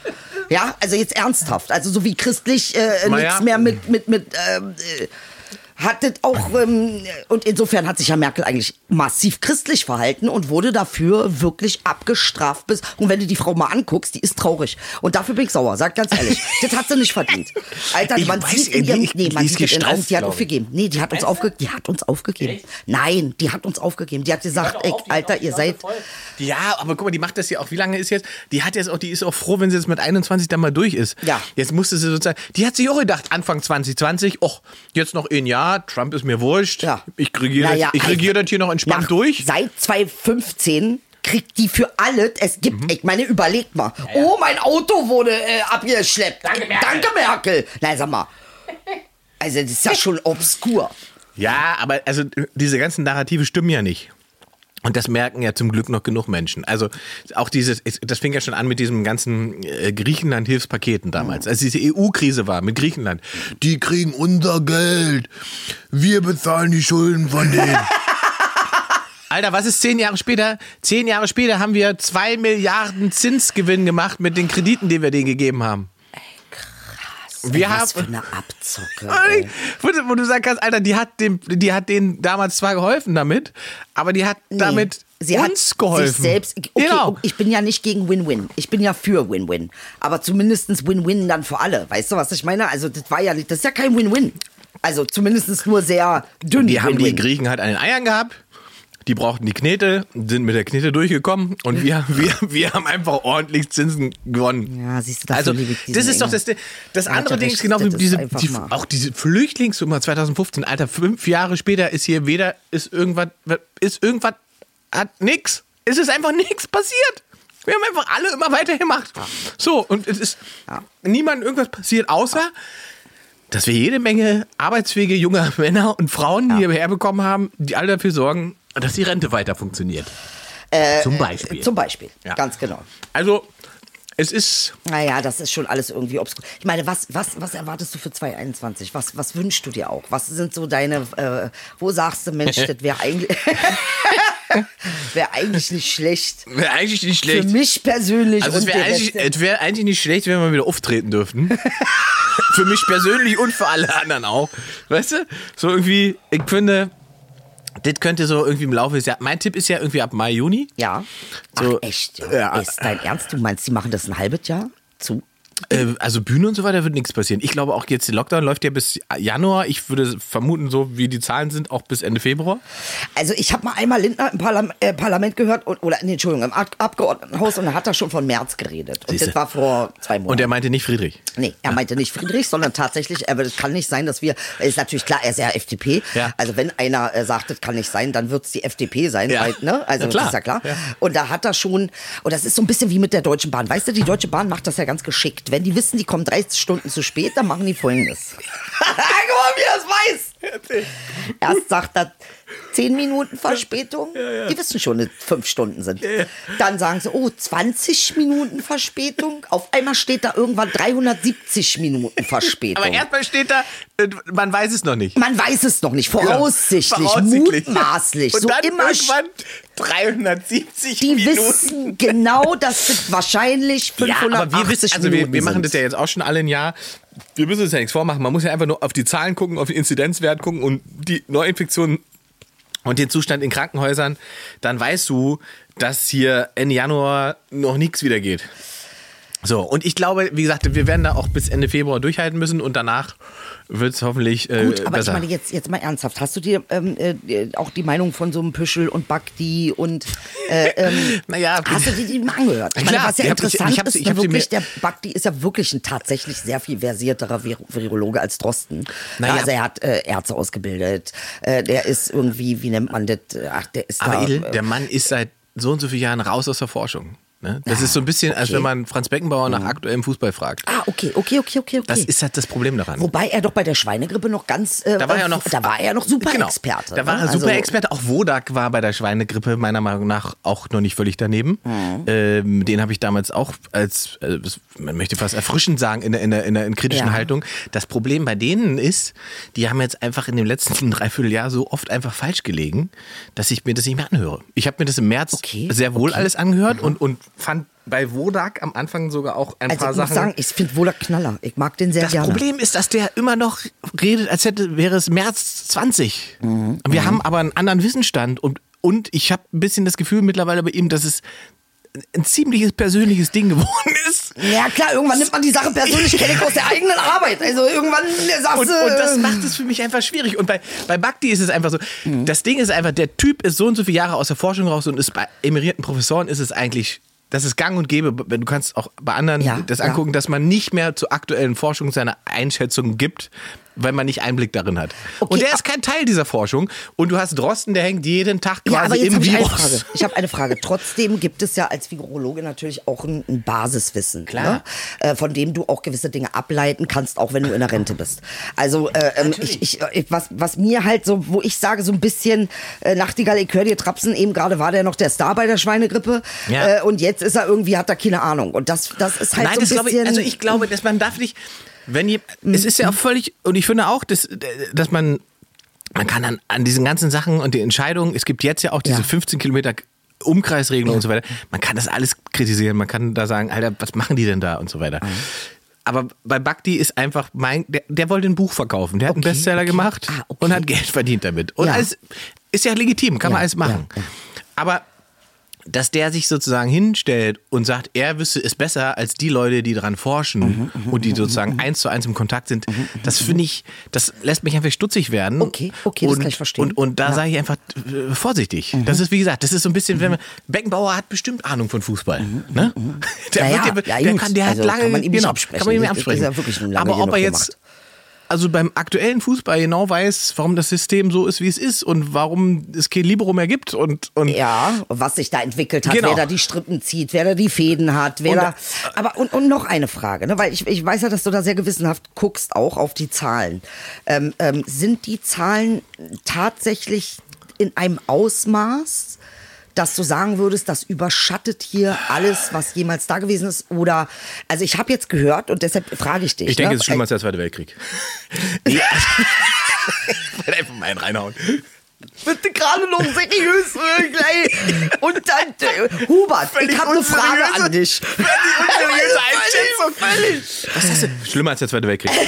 Ja, also jetzt ernsthaft. Also so wie christlich äh, Na nichts mehr mit, mit, mit ähm, äh, hat das auch, ähm, und insofern hat sich ja Merkel eigentlich massiv christlich verhalten und wurde dafür wirklich abgestraft bis, und wenn du die Frau mal anguckst, die ist traurig. Und dafür bin ich sauer, sag ganz ehrlich. das hat sie nicht verdient. Alter, Ich man weiß, sieht in die- ihrem, die- nee, man die sieht in Augen, die hat aufgegeben. Nee, die hat uns, aufge die hat uns aufgegeben. Nein, die hat uns aufgegeben. Die hat gesagt, ey, Alter, ihr seid, Ja, aber guck mal, die macht das ja auch, wie lange ist jetzt? Die hat jetzt auch, die ist auch froh, wenn sie jetzt mit 21 dann mal durch ist. Ja. Jetzt musste sie sozusagen, die hat sich auch gedacht, Anfang 2020, och, jetzt noch ein Jahr, Trump ist mir wurscht. Ja. Ich regiere Naja, das, ich regiere das hier noch entspannt durch. Seit 2015 kriegt die für alles, es gibt, Mhm. ich meine, überlegt mal, oh, mein Auto wurde äh, abgeschleppt. Danke, Merkel. Danke, Merkel. Nein, sag mal. Also, das ist ja schon obskur. Ja, aber also diese ganzen Narrative stimmen ja nicht. Und das merken ja zum Glück noch genug Menschen. Also auch dieses, das fing ja schon an mit diesem ganzen äh, Griechenland-Hilfspaketen damals, als diese EU-Krise war mit Griechenland. Die kriegen unser Geld. Wir bezahlen die Schulden von denen. Alter, was ist zehn Jahre später? Zehn Jahre später haben wir zwei Milliarden Zinsgewinn gemacht mit den Krediten, die wir denen gegeben haben. Wir Was für haben, eine Abzocke. ey. wo du, sagen kannst, Alter, die hat, dem, die hat denen damals zwar geholfen damit, aber die hat damit Sie uns hat geholfen. Sich selbst, okay, genau. ich bin ja nicht gegen Win-Win. Ich bin ja für Win-Win. Aber zumindest Win-Win dann für alle. Weißt du, was ich meine? Also, das war ja nicht, das ist ja kein Win-Win. Also, zumindest nur sehr dünn. Die haben die. Griechen halt an den Eiern gehabt. Die brauchten die Knete, sind mit der Knete durchgekommen und wir, wir, wir haben einfach ordentlich Zinsen gewonnen. Ja, siehst du, dafür also, das ist doch das, das Er andere ja Ding ist genau wie das diese, die, auch diese Flüchtlingsnummer 2015, Alter, fünf Jahre später ist hier weder, ist irgendwas, ist irgendwas, hat nix. Es ist einfach nichts passiert. Wir haben einfach alle immer weitergemacht. So, und es ist niemandem irgendwas passiert, außer, dass wir jede Menge arbeitsfähige junge Männer und Frauen hierher bekommen haben, die alle dafür sorgen, dass die Rente weiter funktioniert. Zum Beispiel. Zum Beispiel, Ja. ganz genau. Also, es ist Naja, das ist schon alles irgendwie obskur. Ich meine, was, was, was erwartest du für 2021? Was, was wünschst du dir auch? Was sind so deine, äh, wo sagst du, Mensch, das wäre eigentlich, wäre eigentlich nicht schlecht. wäre eigentlich nicht Für schlecht. mich persönlich. Also es wäre eigentlich, es wär eigentlich nicht schlecht, wenn wir wieder auftreten dürften. für mich persönlich und für alle anderen auch. Weißt du? So irgendwie, ich finde, das könnte so irgendwie im Laufe des Jahres. Mein Tipp ist ja irgendwie ab Mai, Juni. Ja. So, Ach, echt? Ja. ja. Ist dein Ernst? Du meinst, die machen das ein halbes Jahr zu? Äh, also Bühne und so weiter wird nichts passieren. Ich glaube auch jetzt, der Lockdown läuft ja bis Januar. Ich würde vermuten, so wie die Zahlen sind, auch bis Ende Februar. Also ich habe mal einmal Lindner im Parlam äh, Parlament gehört, und, oder nee, Entschuldigung, im Ab Abgeordnetenhaus und da hat er schon von März geredet. Und Siehste. das war vor zwei Monaten. Und er meinte nicht Friedrich. Nee, er meinte nicht Friedrich, sondern tatsächlich, aber das kann nicht sein, dass wir, ist natürlich klar, er ist ja FDP. Ja. Also wenn einer äh, sagt, das kann nicht sein, dann wird es die FDP sein, Ja. weil, ne? Also Ja, klar. das ist ja klar. Und da hat er schon, und das ist so ein bisschen wie mit der Deutschen Bahn. Weißt du, die Deutsche Bahn macht das ja ganz geschickt. Wenn die wissen, die kommen 30 Stunden zu spät, dann machen die folgendes. Guck mal, wie er das weiß. Erst sagt er 10 Minuten Verspätung. Die wissen schon, dass es 5 Stunden sind. Dann sagen sie, oh, 20 Minuten Verspätung. Auf einmal steht da irgendwann 370 Minuten Verspätung. Aber erstmal steht da, äh, man weiß es noch nicht. Man weiß es noch nicht, voraussichtlich, Voraussichtlich. mutmaßlich. Und so dann immer irgendwann 370 die Minuten. wissen genau, dass das wahrscheinlich 580 ja, aber wir wissen, also wir, wir machen das ja jetzt auch schon alle ein Jahr. Wir müssen uns ja nichts vormachen. Man muss ja einfach nur auf die Zahlen gucken, auf den Inzidenzwert gucken und die Neuinfektionen und den Zustand in Krankenhäusern. Dann weißt du, dass hier Ende Januar noch nichts wieder geht. So, und ich glaube, wie gesagt, wir werden da auch bis Ende Februar durchhalten müssen und danach wird es hoffentlich äh, Gut, aber besser. ich meine jetzt, jetzt mal ernsthaft. Hast du dir ähm, äh, auch die Meinung von so einem Püschel und Bakti und äh, ähm, Naja, hast du dir die mal angehört? Ich meine, Klar, was ja ich ich- interessant ich ist, ich hab sie wirklich, der Bakti ist ja wirklich ein tatsächlich sehr viel versierterer Vir Virologe als Drosten. Naja. Also er hat äh, Ärzte ausgebildet. Äh, der ist irgendwie, wie nennt man das? Ach, der ist Aber da. Edel, äh, der Mann ist seit so und so vielen Jahren raus aus der Forschung. Ne? Das ist so ein bisschen, als okay. wenn man Franz Beckenbauer nach aktuellem Fußball fragt. ah, okay, okay, okay, okay, okay. Das ist halt das Problem daran. Wobei er doch bei der Schweinegrippe noch ganz, äh, Da war er noch, da war er noch super Genau. Experte. Da war ne? er super Also- Experte. Auch Wodak war bei der Schweinegrippe meiner Meinung nach auch noch nicht völlig daneben. Mhm. Ähm, den habe ich damals auch als, äh, man möchte fast erfrischend sagen, in der, in der, in der in kritischen Ja. Haltung. Das Problem bei denen ist, die haben jetzt einfach in dem letzten Dreivierteljahr so oft einfach falsch gelegen, dass ich mir das nicht mehr anhöre. Ich habe mir das im März Okay, sehr wohl okay. alles angehört und, und fand bei Wodak am Anfang sogar auch ein Also paar ich muss Sachen. sagen, ich finde Wohler Knaller. Ich mag den sehr Das gerne. Problem ist, dass der immer noch redet, als hätte wäre es März 20. Mhm. Wir haben aber einen anderen Wissensstand und und ich habe ein bisschen das Gefühl mittlerweile bei ihm, dass es ein ziemliches persönliches Ding geworden ist. Ja klar, irgendwann nimmt man die Sache persönlich, kenne ich aus der eigenen Arbeit. Also irgendwann sagst Und, du... und das macht es für mich einfach schwierig. Und bei, bei Bhakti ist es einfach so, Mhm. das Ding ist einfach, der Typ ist so und so viele Jahre aus der Forschung raus und ist bei emerierten Professoren ist es eigentlich, das ist gang und gäbe, du kannst auch bei anderen Ja, das ja. angucken, dass man nicht mehr zur aktuellen Forschung seine Einschätzung gibt, weil man nicht Einblick darin hat. Okay, und der ah- ist kein Teil dieser Forschung. Und du hast Drosten, der hängt jeden Tag ja, quasi jetzt im ich Virus. Frage. Ich habe eine Frage. Trotzdem gibt es ja als Virologe natürlich auch ein, ein Basiswissen, Klar. Ne? Äh, von dem du auch gewisse Dinge ableiten kannst, auch wenn du in der Rente bist. Also äh, ähm, ich, ich, ich, was, was mir halt so, wo ich sage so ein bisschen äh, Nachtigall, ich höre dir Trapsen. Eben gerade war der noch der Star bei der Schweinegrippe Ja. äh, und jetzt ist er irgendwie hat er keine Ahnung. Und das, das ist halt Nein, so ein bisschen. ich, also ich glaube, dass man darf nicht, wenn je, es ist ja auch völlig, und ich finde auch, dass, dass man, man kann an, an diesen ganzen Sachen und die Entscheidungen, es gibt jetzt ja auch diese Ja. 15 Kilometer Umkreisregelung und so weiter, man kann das alles kritisieren, man kann da sagen, Alter, was machen die denn da und so weiter. Aber bei Bhakti ist einfach mein, der, der wollte ein Buch verkaufen. Der hat einen Okay, Bestseller okay. gemacht Ah, okay. und hat Geld verdient damit. Und Ja. alles ist ja legitim, kann man Ja, alles machen. ja, ja. Aber dass der sich sozusagen hinstellt und sagt, er wüsste es besser als die Leute, die daran forschen Mhm, und die sozusagen eins zu eins im Kontakt sind, das finde ich, das lässt mich einfach stutzig werden. Okay, okay, das und, kann ich verstehen. Und, und da Ja. Mhm. sage ich einfach äh, vorsichtig. Das ist, wie gesagt, das ist so ein bisschen, wenn man, Beckenbauer hat bestimmt Ahnung von Fußball. Ne? Der, Mhm, Ja, ja, der, gut. kann, der hat Also lange, kann man ihm genau, absprechen. Kann man ihm Das absprechen. Aber ob er jetzt gemacht. Also beim aktuellen Fußball genau weiß, warum das System so ist, wie es ist und warum es kein Libero mehr gibt und, und Ja, was sich da entwickelt hat, Genau. wer da die Strippen zieht, wer da die Fäden hat, wer Und- da. Aber und, und noch eine Frage, ne? weil ich, ich weiß ja, dass du da sehr gewissenhaft guckst, auch auf die Zahlen. Ähm, ähm, sind die Zahlen tatsächlich in einem Ausmaß, dass du sagen würdest, das überschattet hier alles, was jemals da gewesen ist? Oder, also ich habe jetzt gehört und deshalb frage ich dich. ich denke, ne? es ist schlimmer als der Zweite Weltkrieg. Ja. ich will einfach mal einen reinhauen. Bitte gerade noch seriös gleich. Und dann, Hubert, ich habe eine Frage unseriöse- an dich. Was ist das denn? Schlimmer als der Zweite Weltkrieg.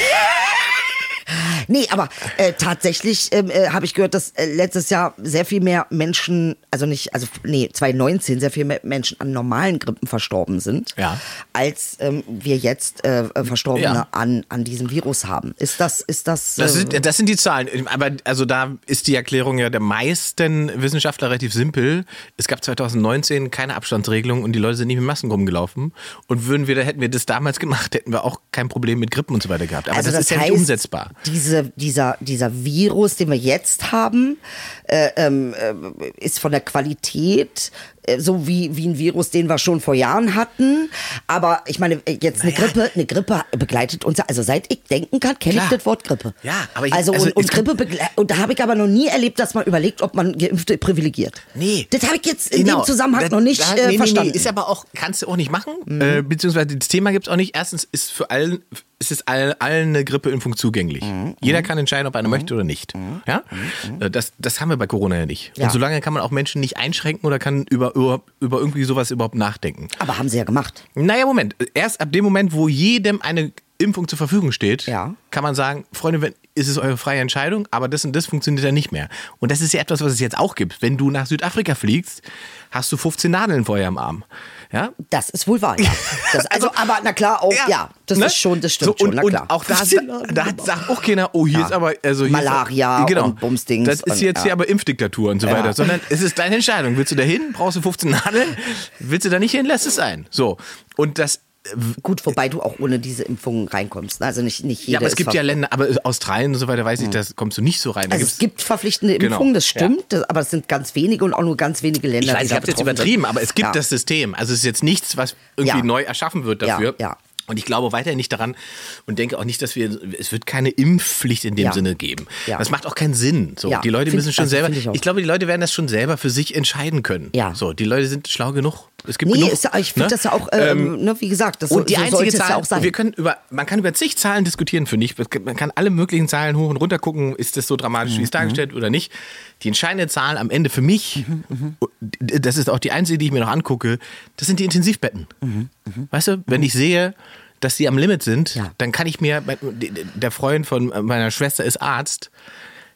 Nee, aber äh, tatsächlich ähm, äh, habe ich gehört, dass äh, letztes Jahr sehr viel mehr Menschen, also nicht, also nee, 2019 sehr viel mehr Menschen an normalen Grippen verstorben sind, Ja. als ähm, wir jetzt äh, äh, Verstorbene Ja. an, an diesem Virus haben. Ist das, ist das, Das äh, sind, das sind die Zahlen. Aber also da ist die Erklärung ja der meisten Wissenschaftler relativ simpel. Es gab 2019 keine Abstandsregelung und die Leute sind nicht mit Masken rumgelaufen. Und würden wir, da hätten wir das damals gemacht, hätten wir auch kein Problem mit Grippen und so weiter gehabt. Aber also das, ist ja nicht umsetzbar. Diese, dieser, dieser Virus, den wir jetzt haben, äh, ähm, äh, ist von der Qualität so wie, wie ein Virus, den wir schon vor Jahren hatten. Aber ich meine, äh, jetzt eine Naja. Grippe, eine Grippe begleitet uns. Also seit ich denken kann, kenne ich das Wort Grippe. Ja, aber ich- also, also und, und Grippe und da habe ich aber noch nie erlebt, dass man überlegt, ob man Geimpfte privilegiert. Nee. Das habe ich jetzt in Genau. dem Zusammenhang Da- noch nicht da- äh, nee, nee, verstanden. Nee, ist aber auch, kannst du auch nicht machen, äh, beziehungsweise das Thema gibt es auch nicht. Erstens ist für allen, ist es allen, allen eine Grippeimpfung zugänglich. Mhm. Jeder kann entscheiden, ob er eine möchte oder nicht. Ja? Äh, Das, das haben wir bei Corona ja nicht. Ja. Und solange kann man auch Menschen nicht einschränken oder kann über, über, über irgendwie sowas überhaupt nachdenken. aber haben sie ja gemacht. Naja, Moment. Erst ab dem Moment, wo jedem eine Impfung zur Verfügung steht, Ja. kann man sagen, Freunde, wenn, ist es eure freie Entscheidung, aber das und das funktioniert ja nicht mehr. Und das ist ja etwas, was es jetzt auch gibt. Wenn du nach Südafrika fliegst, hast du 15 Nadeln vorher am Arm. Ja? Das ist wohl wahr, ja. Das, also, aber na klar, auch, ja, das ne? ist schon, das stimmt so, und, schon, na klar. Und auch da, da hat, sagt auch keiner, oh, hier Ja. ist aber, also hier Malaria ist, genau, und Bumsdings Das ist und- jetzt ja. hier aber Impfdiktatur und so Ja. weiter, sondern es ist deine Entscheidung. Willst du da hin? Brauchst du 15 Nadeln? Willst du da nicht hin? Lass es sein. So. Und das, Gut, wobei du auch ohne diese Impfungen reinkommst. ne? Also nicht, nicht jeder ja, aber es gibt ja Länder, aber Australien und so weiter, weiß ich, da kommst du nicht so rein. Da Also es gibt verpflichtende Genau, Impfungen, das ja. stimmt, das, aber es sind ganz wenige und auch nur ganz wenige Länder, Ich weiß, ich habe jetzt übertrieben, sind. aber es gibt ja. das System. Also es ist jetzt nichts, was irgendwie Ja. neu erschaffen wird Ja, dafür. ja. Und ich glaube weiterhin nicht daran und denke auch nicht, dass wir, es wird keine Impfpflicht in dem Ja. Sinne geben. Ja. Das macht auch keinen Sinn. So, Ja, die Leute müssen schon also selber, ich ich, glaube, die Leute werden das schon selber für sich entscheiden können. Ja. So, die Leute sind schlau genug. Es gibt Nee, genug. ist ich finde ne? das ja auch, ähm, ne, wie gesagt, das und die so, einzige Zahl, ja auch sein. wir können über, man kann über zig Zahlen diskutieren, finde ich. Man kann alle möglichen Zahlen hoch und runter gucken, ist das so dramatisch, Mhm, wie es dargestellt oder nicht. Die entscheidende Zahl am Ende für mich, Mhm, das ist auch die einzige, die ich mir noch angucke, das sind die Intensivbetten. Mhm, Weißt du, wenn ich sehe, dass die am Limit sind, Ja. dann kann ich mir, der Freund von meiner Schwester ist Arzt,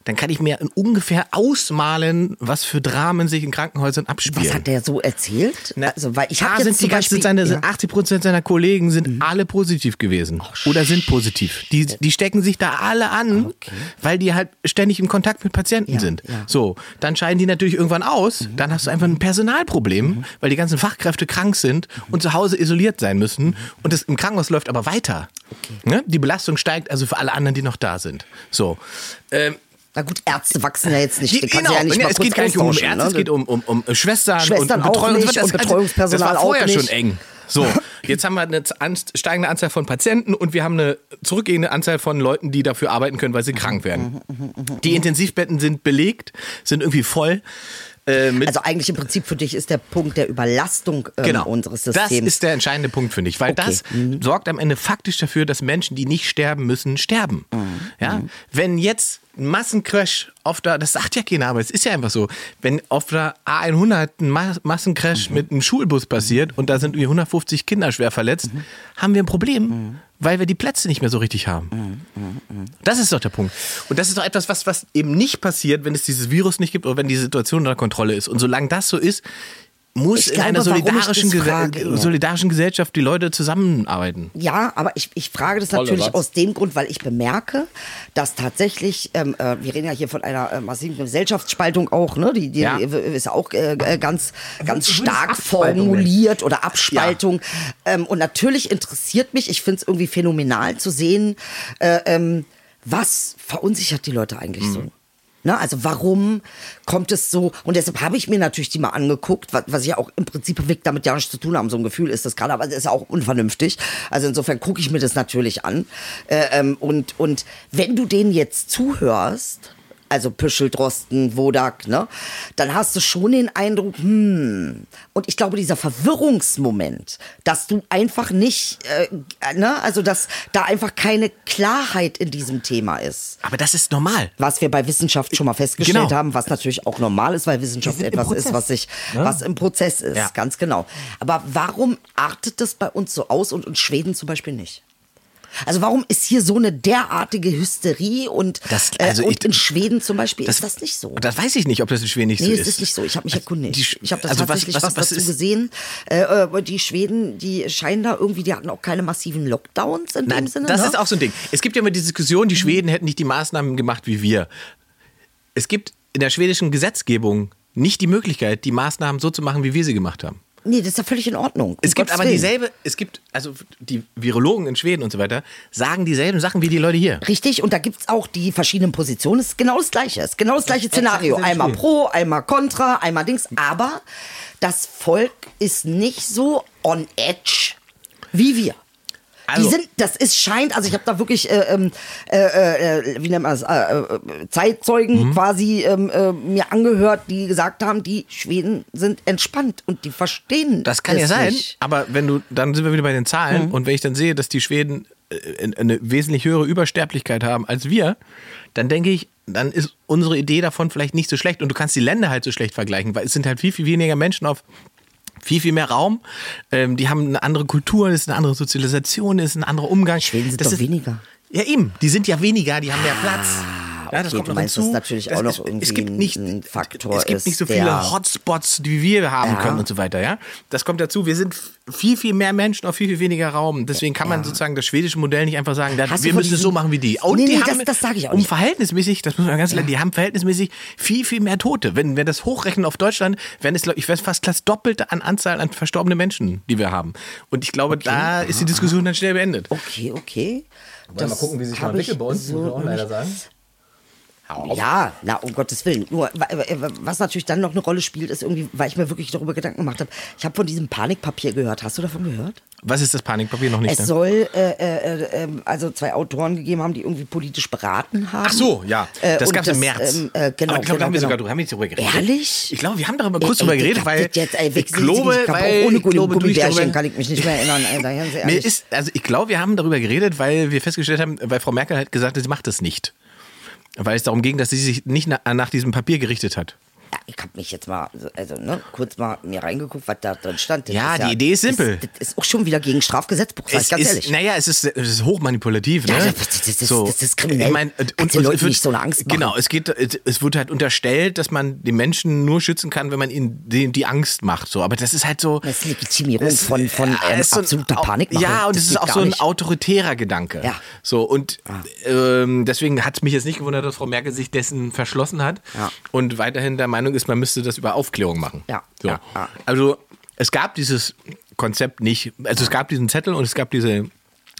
dann kann ich mir ungefähr ausmalen, was für Dramen sich in Krankenhäusern abspielen. Was hat der so erzählt? Na, also, weil ich da habe jetzt sind die Beispiel, seine, ja. sind 80 Prozent seiner Kollegen sind alle positiv gewesen oder sind positiv. Die, die stecken sich da alle an, weil die halt ständig im Kontakt mit Patienten Ja, sind. ja. Mhm. So, dann scheiden die natürlich irgendwann aus. Dann hast du einfach ein Personalproblem, weil die ganzen Fachkräfte krank sind Mhm. und zu Hause isoliert sein müssen. Und das im Krankenhaus läuft aber weiter. Ne? Die Belastung steigt also für alle anderen, die noch da sind. So. Ähm, Na gut, Ärzte wachsen ja jetzt nicht. die, genau, ja nicht ja, es geht gar nicht um Ärzte, ne? es geht um, um, um Schwestern, Schwestern und Betreuung. nicht Das- und das- Betreuungspersonal Das war vorher schon eng. So, jetzt haben wir eine steigende Anzahl von Patienten und wir haben eine zurückgehende Anzahl von Leuten, die dafür arbeiten können, weil sie krank werden. Die Intensivbetten sind belegt, sind irgendwie voll. Äh, Also eigentlich im Prinzip für dich ist der Punkt der Überlastung ähm, genau. unseres Das Systems. ist der entscheidende Punkt, finde ich, weil Okay. das Mhm. sorgt am Ende faktisch dafür, dass Menschen, die nicht sterben müssen, sterben. Mhm. Ja? Wenn jetzt Massencrash auf der, das sagt ja keiner, aber es ist ja einfach so, wenn auf der A100 ein Ma Mhm. Massencrash mit einem Schulbus passiert und da sind irgendwie 150 Kinder schwer verletzt, Mhm. haben wir ein Problem, weil wir die Plätze nicht mehr so richtig haben. Mhm. Das ist doch der Punkt. Und das ist doch etwas, was, was eben nicht passiert, wenn es dieses Virus nicht gibt oder wenn die Situation unter Kontrolle ist. Und solange das so ist, muss Ich in einer glaube, ich solidarischen, Gese- solidarischen Gesellschaft die Leute zusammenarbeiten. Ja, aber ich, ich frage das Toller natürlich Satz. aus dem Grund, weil ich bemerke, dass tatsächlich, ähm, äh, wir reden ja hier von einer äh, massiven Gesellschaftsspaltung auch, ne? Die, die Ja. ist ja auch äh, äh, ganz, ganz stark formuliert oder Abspaltung. Ähm, und natürlich interessiert mich, ich finde es irgendwie phänomenal zu sehen, äh, ähm, was verunsichert die Leute eigentlich Mhm. so. Ne, also warum kommt es so? Und deshalb habe ich mir natürlich die mal angeguckt, was, was ich ja auch im Prinzip wirklich damit ja nichts zu tun haben. So ein Gefühl ist das gerade, aber es ist auch unvernünftig. Also insofern gucke ich mir das natürlich an. Äh, ähm, und, und wenn du denen jetzt zuhörst, also Püschel, Drosten, Wodak, ne, dann hast du schon den Eindruck, hm, und ich glaube, dieser Verwirrungsmoment, dass du einfach nicht, äh, ne, also dass da einfach keine Klarheit in diesem Thema ist Aber das ist normal. was wir bei Wissenschaft schon mal festgestellt Genau. haben, was natürlich auch normal ist, weil Wissenschaft etwas ist, was sich, was im Prozess ist, Ja. ganz genau. Aber warum artet das bei uns so aus und in Schweden zum Beispiel nicht? Also warum ist hier so eine derartige Hysterie und, Das- also äh, und ich- in Schweden zum Beispiel ist das nicht so. Das weiß ich nicht, ob das in Schweden nicht Nee, so es ist. ist nicht so. Ich habe mich erkundigt. Die ich habe das also tatsächlich was, was- was dazu ist- gesehen. Äh, äh, die Schweden, die scheinen da irgendwie, die hatten auch keine massiven Lockdowns in Nein, dem Sinne. das ne? ist auch so ein Ding. Es gibt ja immer die Diskussion, die Schweden hätten nicht die Maßnahmen gemacht wie wir. Es gibt in der schwedischen Gesetzgebung nicht die Möglichkeit, die Maßnahmen so zu machen, wie wir sie gemacht haben. Nee, das ist ja völlig in Ordnung. Um Es gibt Gottes aber Willen. dieselbe, es gibt, also die Virologen in Schweden und so weiter, sagen dieselben Sachen wie die Leute hier. Richtig, und da gibt's auch die verschiedenen Positionen. Es ist genau das Gleiche. Es ist genau das gleiche Szenario. Einmal pro, einmal contra, einmal Dings. Aber das Volk ist nicht so on edge wie wir. Also- die sind, das ist scheint, also ich habe da wirklich, äh, ähm, äh, äh, wie nennt man das, äh, äh, Zeitzeugen Mhm. quasi ähm, äh, mir angehört, die gesagt haben, die Schweden sind entspannt und die verstehen Das kann ja sein, Nicht. aber wenn du, dann sind wir wieder bei den Zahlen und wenn ich dann sehe, dass die Schweden äh, eine wesentlich höhere Übersterblichkeit haben als wir, dann denke ich, dann ist unsere Idee davon vielleicht nicht so schlecht und du kannst die Länder halt so schlecht vergleichen, weil es sind halt viel, viel weniger Menschen auf viel, viel mehr Raum. Ähm, die haben eine andere Kultur, das ist eine andere Sozialisation, das ist ein anderer Umgang. Schweden sind das doch ist, weniger. Ja, eben. Die sind ja weniger, die haben mehr Platz. Ja, okay, du meinst, das natürlich auch noch irgendwie es gibt nicht, ein Faktor Es gibt ist, nicht so viele Hotspots, die wir haben Ja. können und so weiter. Ja, das kommt dazu. Wir sind viel, viel mehr Menschen auf viel, viel weniger Raum. Deswegen kann man sozusagen das schwedische Modell nicht einfach sagen, da, Hast du wir müssen es so machen wie die. Und Nee, die nee, haben, das- das sag ich auch um nicht. verhältnismäßig, das muss man ganz klar, die haben verhältnismäßig viel, viel mehr Tote. Wenn wir das hochrechnen auf Deutschland, wären es, ich, wäre fast das Doppelte an Anzahl an verstorbene Menschen, die wir haben. Und ich glaube, da ist die Diskussion dann schnell beendet. Okay, okay. Wollen wir mal gucken, wie sich mal entwickelt bei uns, muss man auch leider sagen. Ja, na, um Gottes Willen. Nur, wa- wa- was natürlich dann noch eine Rolle spielt, ist irgendwie, weil ich mir wirklich darüber Gedanken gemacht habe. Ich habe von diesem Panikpapier gehört. Hast du davon gehört? Was ist das Panikpapier noch nicht? Es ne? soll äh, äh, äh, also zwei Autoren gegeben haben, die irgendwie politisch beraten haben. Ach so, ja. Äh, das gab es im März. ähm, äh, genau, Aber ich glaube, da genau, haben wir genau. sogar, haben wir nicht darüber geredet. Ehrlich? Ich glaube, wir haben darüber Ey, kurz ey, drüber ich geredet, weil jetzt, ey, ich glaube, ich weil ohne Gummibärchen kann ich mich nicht mehr erinnern. Ey, da ist, also ich glaube, wir haben darüber geredet, weil wir festgestellt haben, weil Frau Merkel hat gesagt, sie macht das nicht. Weil es darum ging, dass sie sich nicht nach, diesem Papier gerichtet hat. Ja, ich habe mich jetzt mal, also ne, kurz mal mir reingeguckt, was da drin stand. Das Ja, die Idee ist simpel. Das, das ist auch schon wieder gegen Strafgesetzbuch, sag ich ganz ist, ehrlich. naja, es ist, es ist hochmanipulativ. Ja, ne? das- das ist- das ist kriminell. Ich mein, und, und wird, nicht so eine Angst machen. Genau, es, geht, es, wird halt unterstellt, dass man den Menschen nur schützen kann, wenn man ihnen die, die Angst macht. So. Aber das ist halt so. Das ist Legitimierung Es- von, von ja, ähm, so absoluter Panikmache. Ja, und Das es ist auch so ein nicht. autoritärer Gedanke. Ja. So, und ähm, deswegen hat es mich jetzt nicht gewundert, dass Frau Merkel sich dessen verschlossen hat Ja. und weiterhin der Meinung ist, man müsste das über Aufklärung machen. Ja, So. ja. Also es gab dieses Konzept nicht, also es gab diesen Zettel und es gab diese,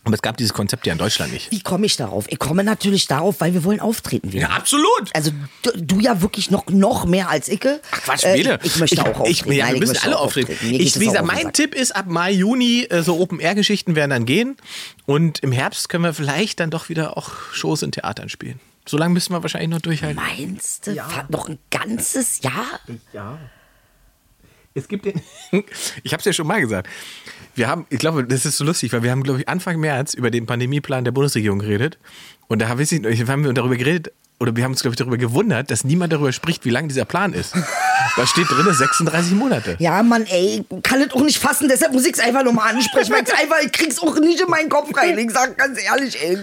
aber es gab dieses Konzept ja in Deutschland nicht. Wie komme ich darauf? Ich komme natürlich darauf, weil wir wollen auftreten wieder. Ja, absolut. Also du, du ja wirklich noch, noch mehr als ich. Ach Quatsch, Äh, Bede. ich, ich möchte auch auftreten. Ich, ja, Nein, wir müssen alle auftreten. Geht Ich, wie gesagt, mein. Tipp ist, ab Mai, Juni, äh, so Open-Air-Geschichten werden dann gehen. Und im Herbst können wir vielleicht dann doch wieder auch Shows in Theatern spielen. So lange müssen wir wahrscheinlich noch durchhalten. Meinst du? Fahrt Noch ein ganzes Jahr? Ja. Es gibt den. Ich habe es ja schon mal gesagt. Wir haben, ich glaube, das ist so lustig, weil wir haben, glaube ich, Anfang März über den Pandemieplan der Bundesregierung geredet. Und da haben wir, darüber geredet, oder wir haben uns, glaube ich, darüber gewundert, dass niemand darüber spricht, wie lang dieser Plan ist. Da steht drin 36 Monate. Ja, Mann, ey, kann es auch nicht fassen, deshalb muss ich es einfach nochmal ansprechen, weil ich's einfach, ich krieg's auch nicht in meinen Kopf rein. Ich sag ganz ehrlich, ey,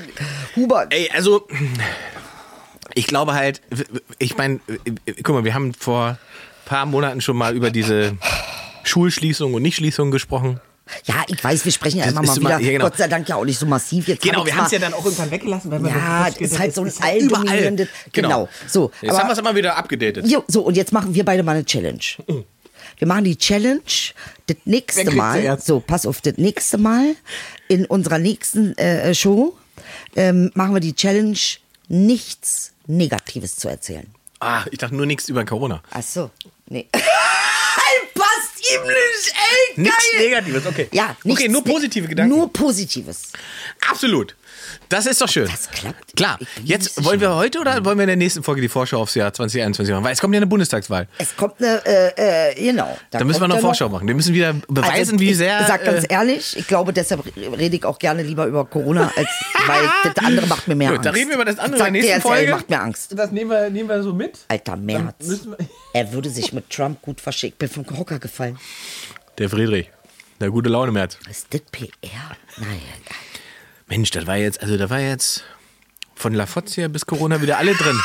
Hubert. Ey, also, ich glaube halt, ich meine, guck mal, wir haben vor ein paar Monaten schon mal über diese Schulschließung und Nichtschließung gesprochen. Ja, ich weiß, wir sprechen ja immer mal wieder. ja, genau. Gott sei Dank ja auch nicht so massiv. Jetzt Genau, hab wir haben es ja dann auch irgendwann weggelassen, weil wir Ja, das das ist halt so ein alldominierendes- genau. So, Jetzt aber- haben wir es immer wieder abgedatet. So, und jetzt machen wir beide mal eine Challenge. Wir machen die Challenge das nächste Mal. So, pass auf, das nächste Mal in unserer nächsten äh, Show ähm, machen wir die Challenge, nichts Negatives zu erzählen. Ah, ich dachte nur nichts über Corona. Ach so, nee. Passt ihm nicht, ey, Nichts geil. Negatives, okay. Ja, Okay, nichts nur Ne- positive Gedanken. Nur Positives. Absolut. Das ist doch schön. Das klappt. Klar. Ich Jetzt wollen wir heute oder wollen wir in der nächsten Folge die Vorschau aufs Jahr 2021 machen? Weil es kommt ja eine Bundestagswahl. Es kommt eine, äh, äh, genau. Da müssen wir noch Vorschau machen. Wir müssen wieder beweisen, Also, wie ich sehr. sag ganz äh, ehrlich, ich glaube, deshalb rede ich auch gerne lieber über Corona, als weil das andere macht mir mehr Gut, Angst. da reden wir über das andere Sag in der nächsten Folge. macht mir Angst. Das nehmen wir, nehmen wir so mit. Alter, Merz. Er würde sich mit Trump gut verschickt. Bin vom Hocker gefallen. Der Friedrich. Der gute Laune März. Ist das PR? Naja, geil. Mensch, das war jetzt, also da war jetzt von La Foggia bis Corona wieder alle drin.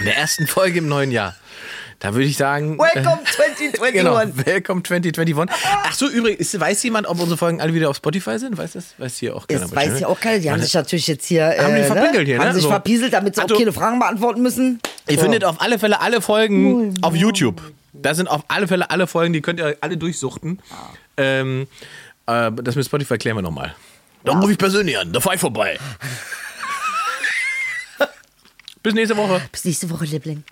In der ersten Folge im neuen Jahr. Da würde ich sagen. Welcome 2021. Genau, Welcome 2021. Ach so, übrigens, weiß jemand, ob unsere Folgen alle wieder auf Spotify sind? Weiß das? Weiß hier auch keiner. Das weiß ja auch keiner. Die haben sich natürlich jetzt hier. Haben die äh, verpinkelt hier, Haben ne? sich So. verpieselt, damit sie Also- auch keine Fragen beantworten müssen. Ihr So. findet auf alle Fälle alle Folgen auf YouTube. Da sind auf alle Fälle alle Folgen, die könnt ihr alle durchsuchten. Ähm, äh, das mit Spotify klären wir nochmal. Da rufe ich persönlich an, da fahr ich vorbei. Bis nächste Woche. Bis nächste Woche, Liebling.